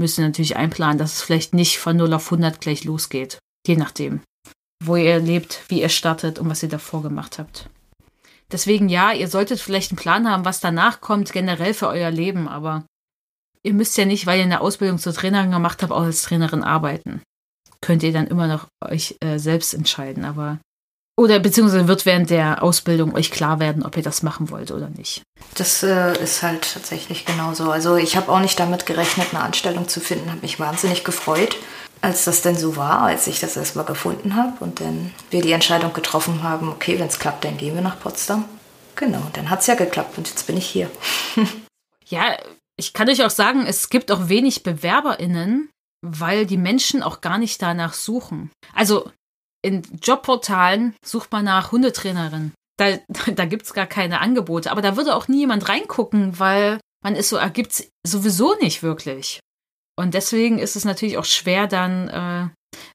müsst ihr natürlich einplanen, dass es vielleicht nicht von 0 auf 100 gleich losgeht. Je nachdem, wo ihr lebt, wie ihr startet und was ihr davor gemacht habt. Deswegen ja, ihr solltet vielleicht einen Plan haben, was danach kommt, generell für euer Leben, aber ihr müsst ja nicht, weil ihr eine Ausbildung zur Trainerin gemacht habt, auch als Trainerin arbeiten. Könnt ihr dann immer noch euch äh, selbst entscheiden, aber oder beziehungsweise wird während der Ausbildung euch klar werden, ob ihr das machen wollt oder nicht. Das äh, ist halt tatsächlich genauso. Also ich habe auch nicht damit gerechnet, eine Anstellung zu finden. Habe mich wahnsinnig gefreut, als das denn so war, als ich das erstmal gefunden habe und dann wir die Entscheidung getroffen haben, okay, wenn es klappt, dann gehen wir nach Potsdam. Genau, dann hat es ja geklappt und jetzt bin ich hier. [laughs] Ja, ich kann euch auch sagen, es gibt auch wenig BewerberInnen, weil die Menschen auch gar nicht danach suchen. Also in Jobportalen sucht man nach Hundetrainerin. Da, [laughs] da gibt es gar keine Angebote. Aber da würde auch nie jemand reingucken, weil man ist so, ergibt es sowieso nicht wirklich. Und deswegen ist es natürlich auch schwer, dann äh,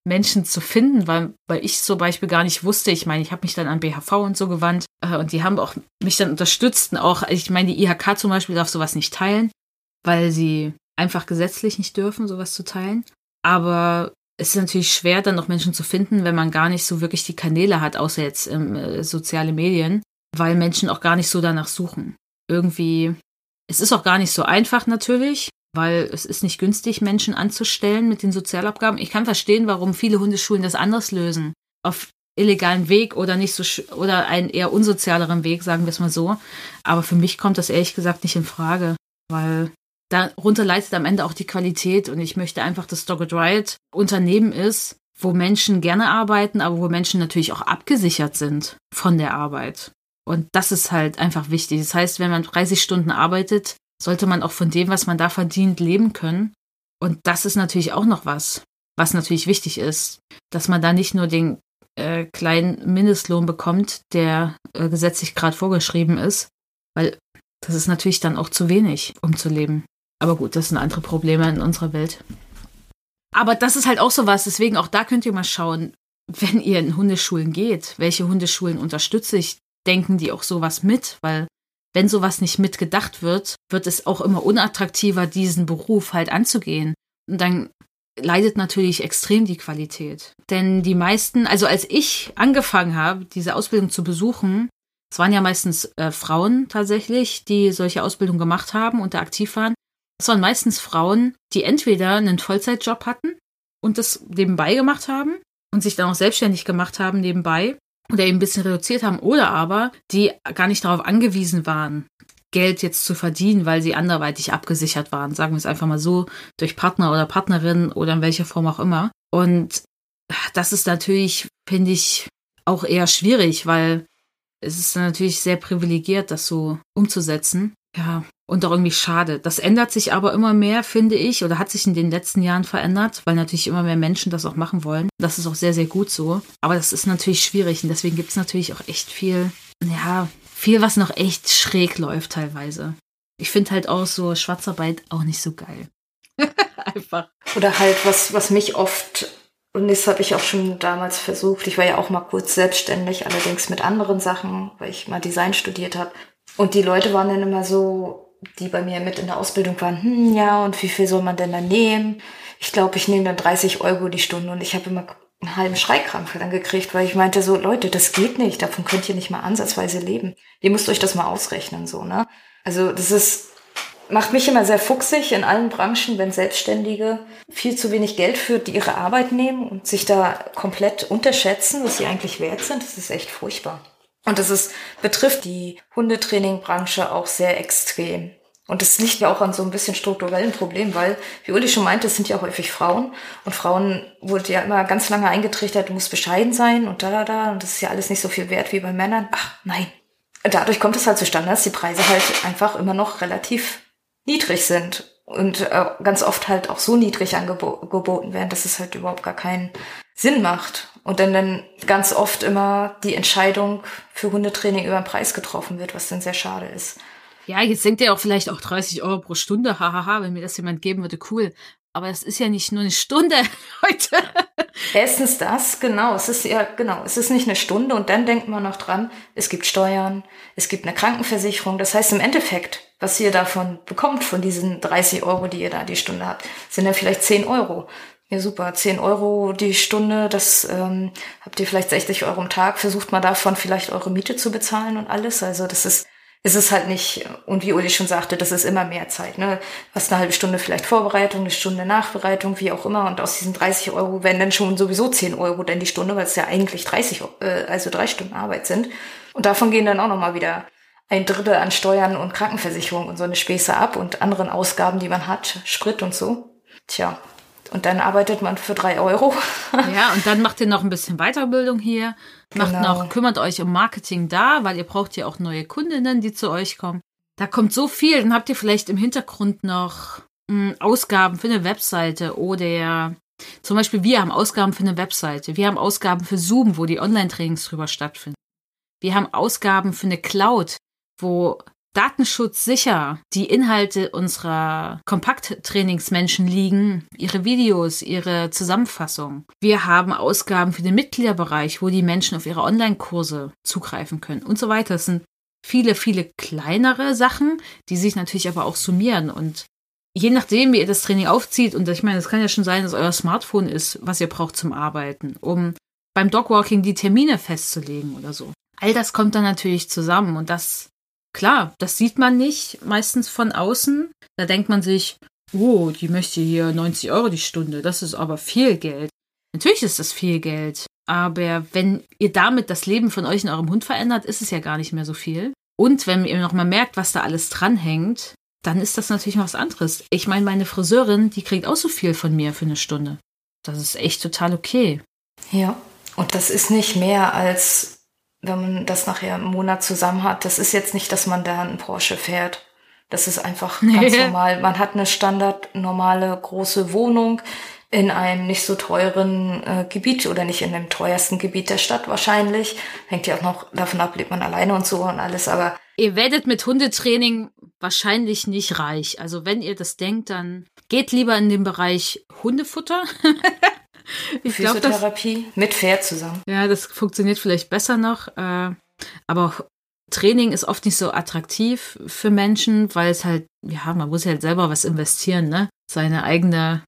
Menschen zu finden, weil, weil ich zum Beispiel gar nicht wusste. Ich meine, ich habe mich dann an BHV und so gewandt äh, und die haben auch mich dann unterstützt. Und auch, ich meine, die IHK zum Beispiel darf sowas nicht teilen, weil sie einfach gesetzlich nicht dürfen, sowas zu teilen. Aber es ist natürlich schwer, dann noch Menschen zu finden, wenn man gar nicht so wirklich die Kanäle hat, außer jetzt ähm, äh, soziale Medien, weil Menschen auch gar nicht so danach suchen. Irgendwie, es ist auch gar nicht so einfach natürlich, weil es ist nicht günstig, Menschen anzustellen mit den Sozialabgaben. Ich kann verstehen, warum viele Hundeschulen das anders lösen. Auf illegalen Weg oder nicht so oder einen eher unsozialeren Weg, sagen wir es mal so. Aber für mich kommt das ehrlich gesagt nicht in Frage, weil darunter leidet am Ende auch die Qualität und ich möchte einfach, dass Dogged Riot Unternehmen ist, wo Menschen gerne arbeiten, aber wo Menschen natürlich auch abgesichert sind von der Arbeit. Und das ist halt einfach wichtig. Das heißt, wenn man 30 Stunden arbeitet, sollte man auch von dem, was man da verdient, leben können. Und das ist natürlich auch noch was, was natürlich wichtig ist, dass man da nicht nur den äh, kleinen Mindestlohn bekommt, der äh, gesetzlich gerade vorgeschrieben ist, weil das ist natürlich dann auch zu wenig, um zu leben. Aber gut, das sind andere Probleme in unserer Welt. Aber das ist halt auch so was, deswegen auch da könnt ihr mal schauen, wenn ihr in Hundeschulen geht, welche Hundeschulen unterstütze ich, denken die auch sowas mit, weil wenn sowas nicht mitgedacht wird, wird es auch immer unattraktiver, diesen Beruf halt anzugehen. Und dann leidet natürlich extrem die Qualität. Denn die meisten, also als ich angefangen habe, diese Ausbildung zu besuchen, es waren ja meistens äh, Frauen tatsächlich, die solche Ausbildung gemacht haben und da aktiv waren. Es waren meistens Frauen, die entweder einen Vollzeitjob hatten und das nebenbei gemacht haben und sich dann auch selbstständig gemacht haben nebenbei oder eben ein bisschen reduziert haben oder aber die gar nicht darauf angewiesen waren, Geld jetzt zu verdienen, weil sie anderweitig abgesichert waren, sagen wir es einfach mal so, durch Partner oder Partnerin oder in welcher Form auch immer. Und das ist natürlich, finde ich, auch eher schwierig, weil es ist natürlich sehr privilegiert, das so umzusetzen. Ja, und auch irgendwie schade. Das ändert sich aber immer mehr, finde ich, oder hat sich in den letzten Jahren verändert, weil natürlich immer mehr Menschen das auch machen wollen. Das ist auch sehr, sehr gut so. Aber das ist natürlich schwierig und deswegen gibt es natürlich auch echt viel, ja, viel, was noch echt schräg läuft teilweise. Ich finde halt auch so Schwarzarbeit auch nicht so geil. [laughs] Einfach. Oder halt, was, was mich oft, und das habe ich auch schon damals versucht, ich war ja auch mal kurz selbstständig, allerdings mit anderen Sachen, weil ich mal Design studiert habe. Und die Leute waren dann immer so, die bei mir mit in der Ausbildung waren, hm, ja, und wie viel soll man denn da nehmen? Ich glaube, ich nehme dann 30 Euro die Stunde und ich habe immer einen halben Schreikrampf dann gekriegt, weil ich meinte so, Leute, das geht nicht, davon könnt ihr nicht mal ansatzweise leben. Ihr müsst euch das mal ausrechnen, so, ne? Also, das ist, macht mich immer sehr fuchsig in allen Branchen, wenn Selbstständige viel zu wenig Geld für ihre Arbeit nehmen und sich da komplett unterschätzen, was sie eigentlich wert sind. Das ist echt furchtbar. Und das ist, betrifft die Hundetrainingbranche auch sehr extrem. Und das liegt ja auch an so ein bisschen strukturellen Problem, weil, wie Uli schon meinte, es sind ja häufig Frauen. Und Frauen wurde ja immer ganz lange eingetrichtert, du musst bescheiden sein und da, da, da. Und das ist ja alles nicht so viel wert wie bei Männern. Ach, nein. Dadurch kommt es halt zustande, dass die Preise halt einfach immer noch relativ niedrig sind. Und äh, ganz oft halt auch so niedrig angeboten werden, dass es halt überhaupt gar keinen Sinn macht. Und dann, dann ganz oft immer die Entscheidung für Hundetraining über den Preis getroffen wird, was dann sehr schade ist. Ja, jetzt denkt ihr auch vielleicht auch 30 Euro pro Stunde, hahaha, wenn mir das jemand geben würde, cool. Aber es ist ja nicht nur eine Stunde [laughs] heute. Erstens das, genau. Es ist ja, genau, es ist nicht eine Stunde und dann denkt man noch dran, es gibt Steuern, es gibt eine Krankenversicherung. Das heißt im Endeffekt, was ihr davon bekommt, von diesen 30 Euro, die ihr da die Stunde habt, sind dann vielleicht 10 Euro. Ja, super. 10 Euro die Stunde, das ähm, habt ihr vielleicht 60 Euro am Tag. Versucht mal davon vielleicht eure Miete zu bezahlen und alles. Also das ist ist es halt nicht, und wie Uli schon sagte, das ist immer mehr Zeit. Ne? Was eine halbe Stunde vielleicht Vorbereitung, eine Stunde Nachbereitung, wie auch immer. Und aus diesen 30 Euro werden dann schon sowieso 10 Euro denn die Stunde, weil es ja eigentlich 30, äh, also drei Stunden Arbeit sind. Und davon gehen dann auch nochmal wieder ein Drittel an Steuern und Krankenversicherung und so eine Späße ab und anderen Ausgaben, die man hat, Sprit und so. Tja, und dann arbeitet man für drei Euro. [laughs] ja, und dann macht ihr noch ein bisschen Weiterbildung hier, macht genau. noch, kümmert euch um Marketing da, weil ihr braucht ja auch neue Kundinnen, die zu euch kommen. Da kommt so viel. Dann habt ihr vielleicht im Hintergrund noch mh, hm, Ausgaben für eine Webseite oder zum Beispiel wir haben Ausgaben für eine Webseite. Wir haben Ausgaben für Zoom, wo die Online-Trainings drüber stattfinden. Wir haben Ausgaben für eine Cloud, wo datenschutzsicher die Inhalte unserer Kompakttrainingsmenschen liegen, ihre Videos, ihre Zusammenfassung. Wir haben Ausgaben für den Mitgliederbereich, wo die Menschen auf ihre Online-Kurse zugreifen können und so weiter. Es sind viele, viele kleinere Sachen, die sich natürlich aber auch summieren und je nachdem, wie ihr das Training aufzieht, und ich meine, es kann ja schon sein, dass euer Smartphone ist, was ihr braucht zum Arbeiten, um beim Dogwalking die Termine festzulegen oder so. All das kommt dann natürlich zusammen und das Klar, das sieht man nicht meistens von außen. Da denkt man sich, oh, die möchte hier 90 Euro die Stunde, das ist aber viel Geld. Natürlich ist das viel Geld, aber wenn ihr damit das Leben von euch und eurem Hund verändert, ist es ja gar nicht mehr so viel. Und wenn ihr nochmal merkt, was da alles dranhängt, dann ist das natürlich was anderes. Ich meine, meine Friseurin, die kriegt auch so viel von mir für eine Stunde. Das ist echt total okay. Ja, und das ist nicht mehr als, wenn man das nachher im Monat zusammen hat. Das ist jetzt nicht, dass man da einen Porsche fährt. Das ist einfach [laughs] ganz normal. Man hat eine standard normale große Wohnung in einem nicht so teuren äh, Gebiet oder nicht in dem teuersten Gebiet der Stadt wahrscheinlich. Hängt ja auch noch davon ab, lebt man alleine und so und alles, aber. Ihr werdet mit Hundetraining wahrscheinlich nicht reich. Also wenn ihr das denkt, dann geht lieber in den Bereich Hundefutter. [laughs] [laughs] ich Physiotherapie glaub, das, mit Pferd zusammen. Ja, das funktioniert vielleicht besser noch. Äh, aber Training ist oft nicht so attraktiv für Menschen, weil es halt, ja, man muss ja halt selber was investieren, ne? Seine eigene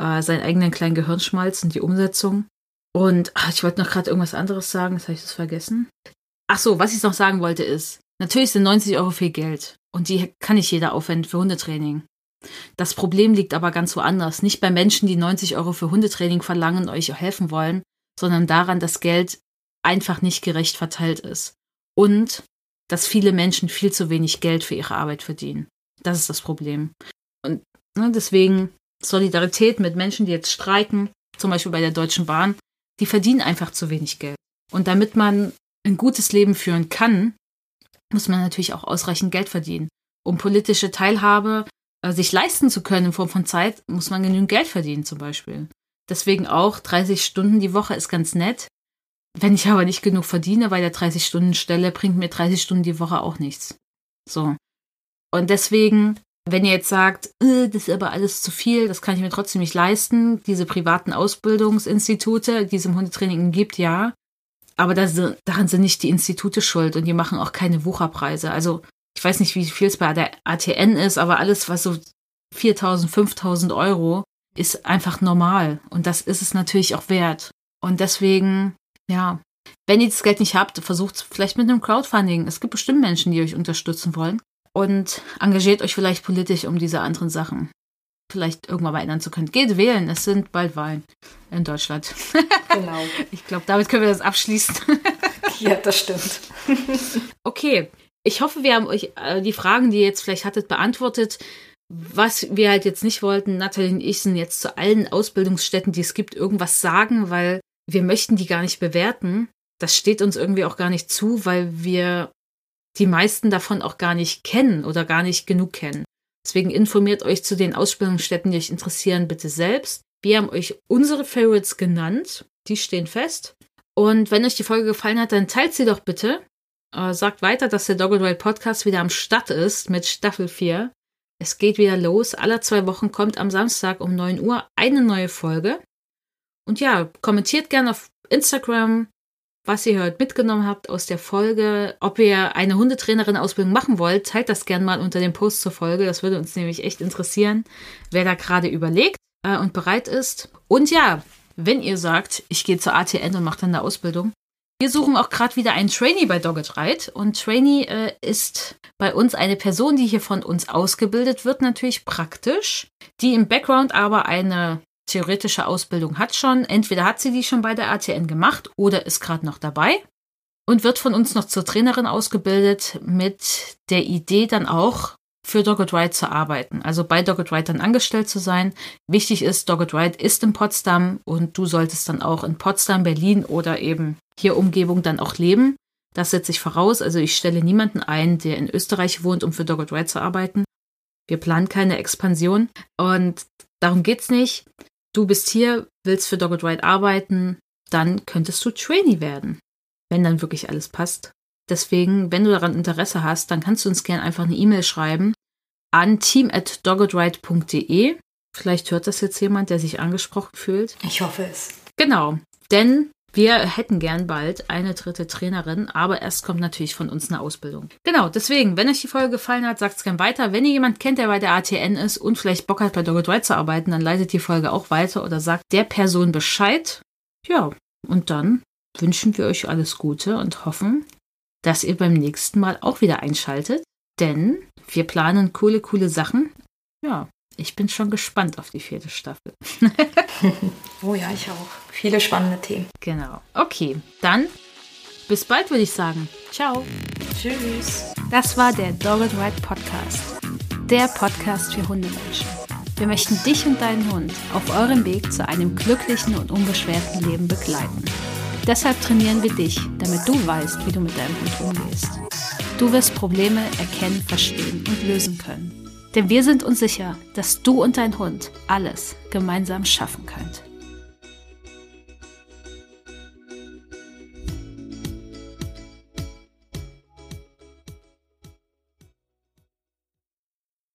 äh, seinen eigenen kleinen Gehirnschmalz und die Umsetzung. Und ach, ich wollte noch gerade irgendwas anderes sagen, jetzt habe ich das vergessen. Ach so, was ich noch sagen wollte ist, natürlich sind 90 Euro viel Geld und die kann nicht jeder aufwenden für Hundetraining. Das Problem liegt aber ganz woanders. Nicht bei Menschen, die 90 Euro für Hundetraining verlangen und euch helfen wollen, sondern daran, dass Geld einfach nicht gerecht verteilt ist. Und dass viele Menschen viel zu wenig Geld für ihre Arbeit verdienen. Das ist das Problem. Und ne, deswegen Solidarität mit Menschen, die jetzt streiken, zum Beispiel bei der Deutschen Bahn, die verdienen einfach zu wenig Geld. Und damit man ein gutes Leben führen kann, muss man natürlich auch ausreichend Geld verdienen. Um politische Teilhabe sich leisten zu können in Form von Zeit, muss man genügend Geld verdienen zum Beispiel. Deswegen auch 30 Stunden die Woche ist ganz nett. Wenn ich aber nicht genug verdiene bei der 30-Stunden-Stelle, bringt mir 30 Stunden die Woche auch nichts. So. Und deswegen wenn ihr jetzt sagt, äh, das ist aber alles zu viel, das kann ich mir trotzdem nicht leisten, diese privaten Ausbildungsinstitute, die es im Hundetraining gibt, ja. Aber das, daran sind nicht die Institute schuld und die machen auch keine Wucherpreise. Also ich weiß nicht, wie viel es bei der ATN ist, aber alles, was so 4000, 5000 Euro, ist einfach normal. Und das ist es natürlich auch wert. Und deswegen, ja, wenn ihr das Geld nicht habt, versucht es vielleicht mit einem Crowdfunding. Es gibt bestimmt Menschen, die euch unterstützen wollen und engagiert euch vielleicht politisch um diese anderen Sachen. Vielleicht irgendwann mal ändern zu können. Geht wählen, es sind bald Wahlen in Deutschland. [laughs] Genau. Ich glaube, damit können wir das abschließen. Ja, das stimmt. [laughs] Okay, ich hoffe, wir haben euch äh, die Fragen, die ihr jetzt vielleicht hattet, beantwortet. Was wir halt jetzt nicht wollten, Nathalie und ich sind jetzt zu allen Ausbildungsstätten, die es gibt, irgendwas sagen, weil wir möchten die gar nicht bewerten. Das steht uns irgendwie auch gar nicht zu, weil wir die meisten davon auch gar nicht kennen oder gar nicht genug kennen. Deswegen informiert euch zu den Ausbildungsstätten, die euch interessieren, bitte selbst. Wir haben euch unsere Favorites genannt. Die stehen fest. Und wenn euch die Folge gefallen hat, dann teilt sie doch bitte. Äh, sagt weiter, dass der Dog and Wild Podcast wieder am Start ist mit Staffel 4. Es geht wieder los. Alle zwei Wochen kommt am Samstag um 9 Uhr eine neue Folge. Und ja, kommentiert gerne auf Instagram, was ihr heute mitgenommen habt aus der Folge. Ob ihr eine Hundetrainerin-Ausbildung machen wollt, teilt das gerne mal unter dem Post zur Folge. Das würde uns nämlich echt interessieren, wer da gerade überlegt äh, und bereit ist. Und ja, wenn ihr sagt, ich gehe zur ATN und mache dann eine Ausbildung, wir suchen auch gerade wieder einen Trainee bei Dogged Ride. Und Trainee äh, ist bei uns eine Person, die hier von uns ausgebildet wird, natürlich praktisch, die im Background aber eine theoretische Ausbildung hat schon. Entweder hat sie die schon bei der ATN gemacht oder ist gerade noch dabei und wird von uns noch zur Trainerin ausgebildet mit der Idee dann auch für Dogged Ride zu arbeiten, also bei Dogged Ride dann angestellt zu sein. Wichtig ist, Dogged Ride ist in Potsdam und du solltest dann auch in Potsdam, Berlin oder eben hier Umgebung dann auch leben. Das setze ich voraus. Also ich stelle niemanden ein, der in Österreich wohnt, um für Dogged Ride zu arbeiten. Wir planen keine Expansion und darum geht's nicht du bist hier, willst für Dogged Ride arbeiten, dann könntest du Trainee werden, wenn dann wirklich alles passt. Deswegen, wenn du daran Interesse hast, dann kannst du uns gerne einfach eine E-Mail schreiben an team@doggedride.de. Vielleicht hört das jetzt jemand, der sich angesprochen fühlt. Ich hoffe es. Genau, denn wir hätten gern bald eine dritte Trainerin, aber erst kommt natürlich von uns eine Ausbildung. Genau, deswegen, wenn euch die Folge gefallen hat, sagt es gern weiter. Wenn ihr jemanden kennt, der bei der ATN ist und vielleicht Bock hat, bei Dogged Ride zu arbeiten, dann leitet die Folge auch weiter oder sagt der Person Bescheid. Ja, und dann wünschen wir euch alles Gute und hoffen, dass ihr beim nächsten Mal auch wieder einschaltet, denn wir planen coole, coole Sachen. Ja, Ich bin schon gespannt auf die vierte Staffel. [laughs] oh ja, ich auch. Viele spannende Themen. Genau. Okay, dann bis bald, würde ich sagen. Ciao. Tschüss. Das war der Dogged Ride Podcast. Der Podcast für Hundemenschen. Wir möchten dich und deinen Hund auf eurem Weg zu einem glücklichen und unbeschwerten Leben begleiten. Deshalb trainieren wir dich, damit du weißt, wie du mit deinem Hund umgehst. Du wirst Probleme erkennen, verstehen und lösen können. Denn wir sind uns sicher, dass du und dein Hund alles gemeinsam schaffen könnt.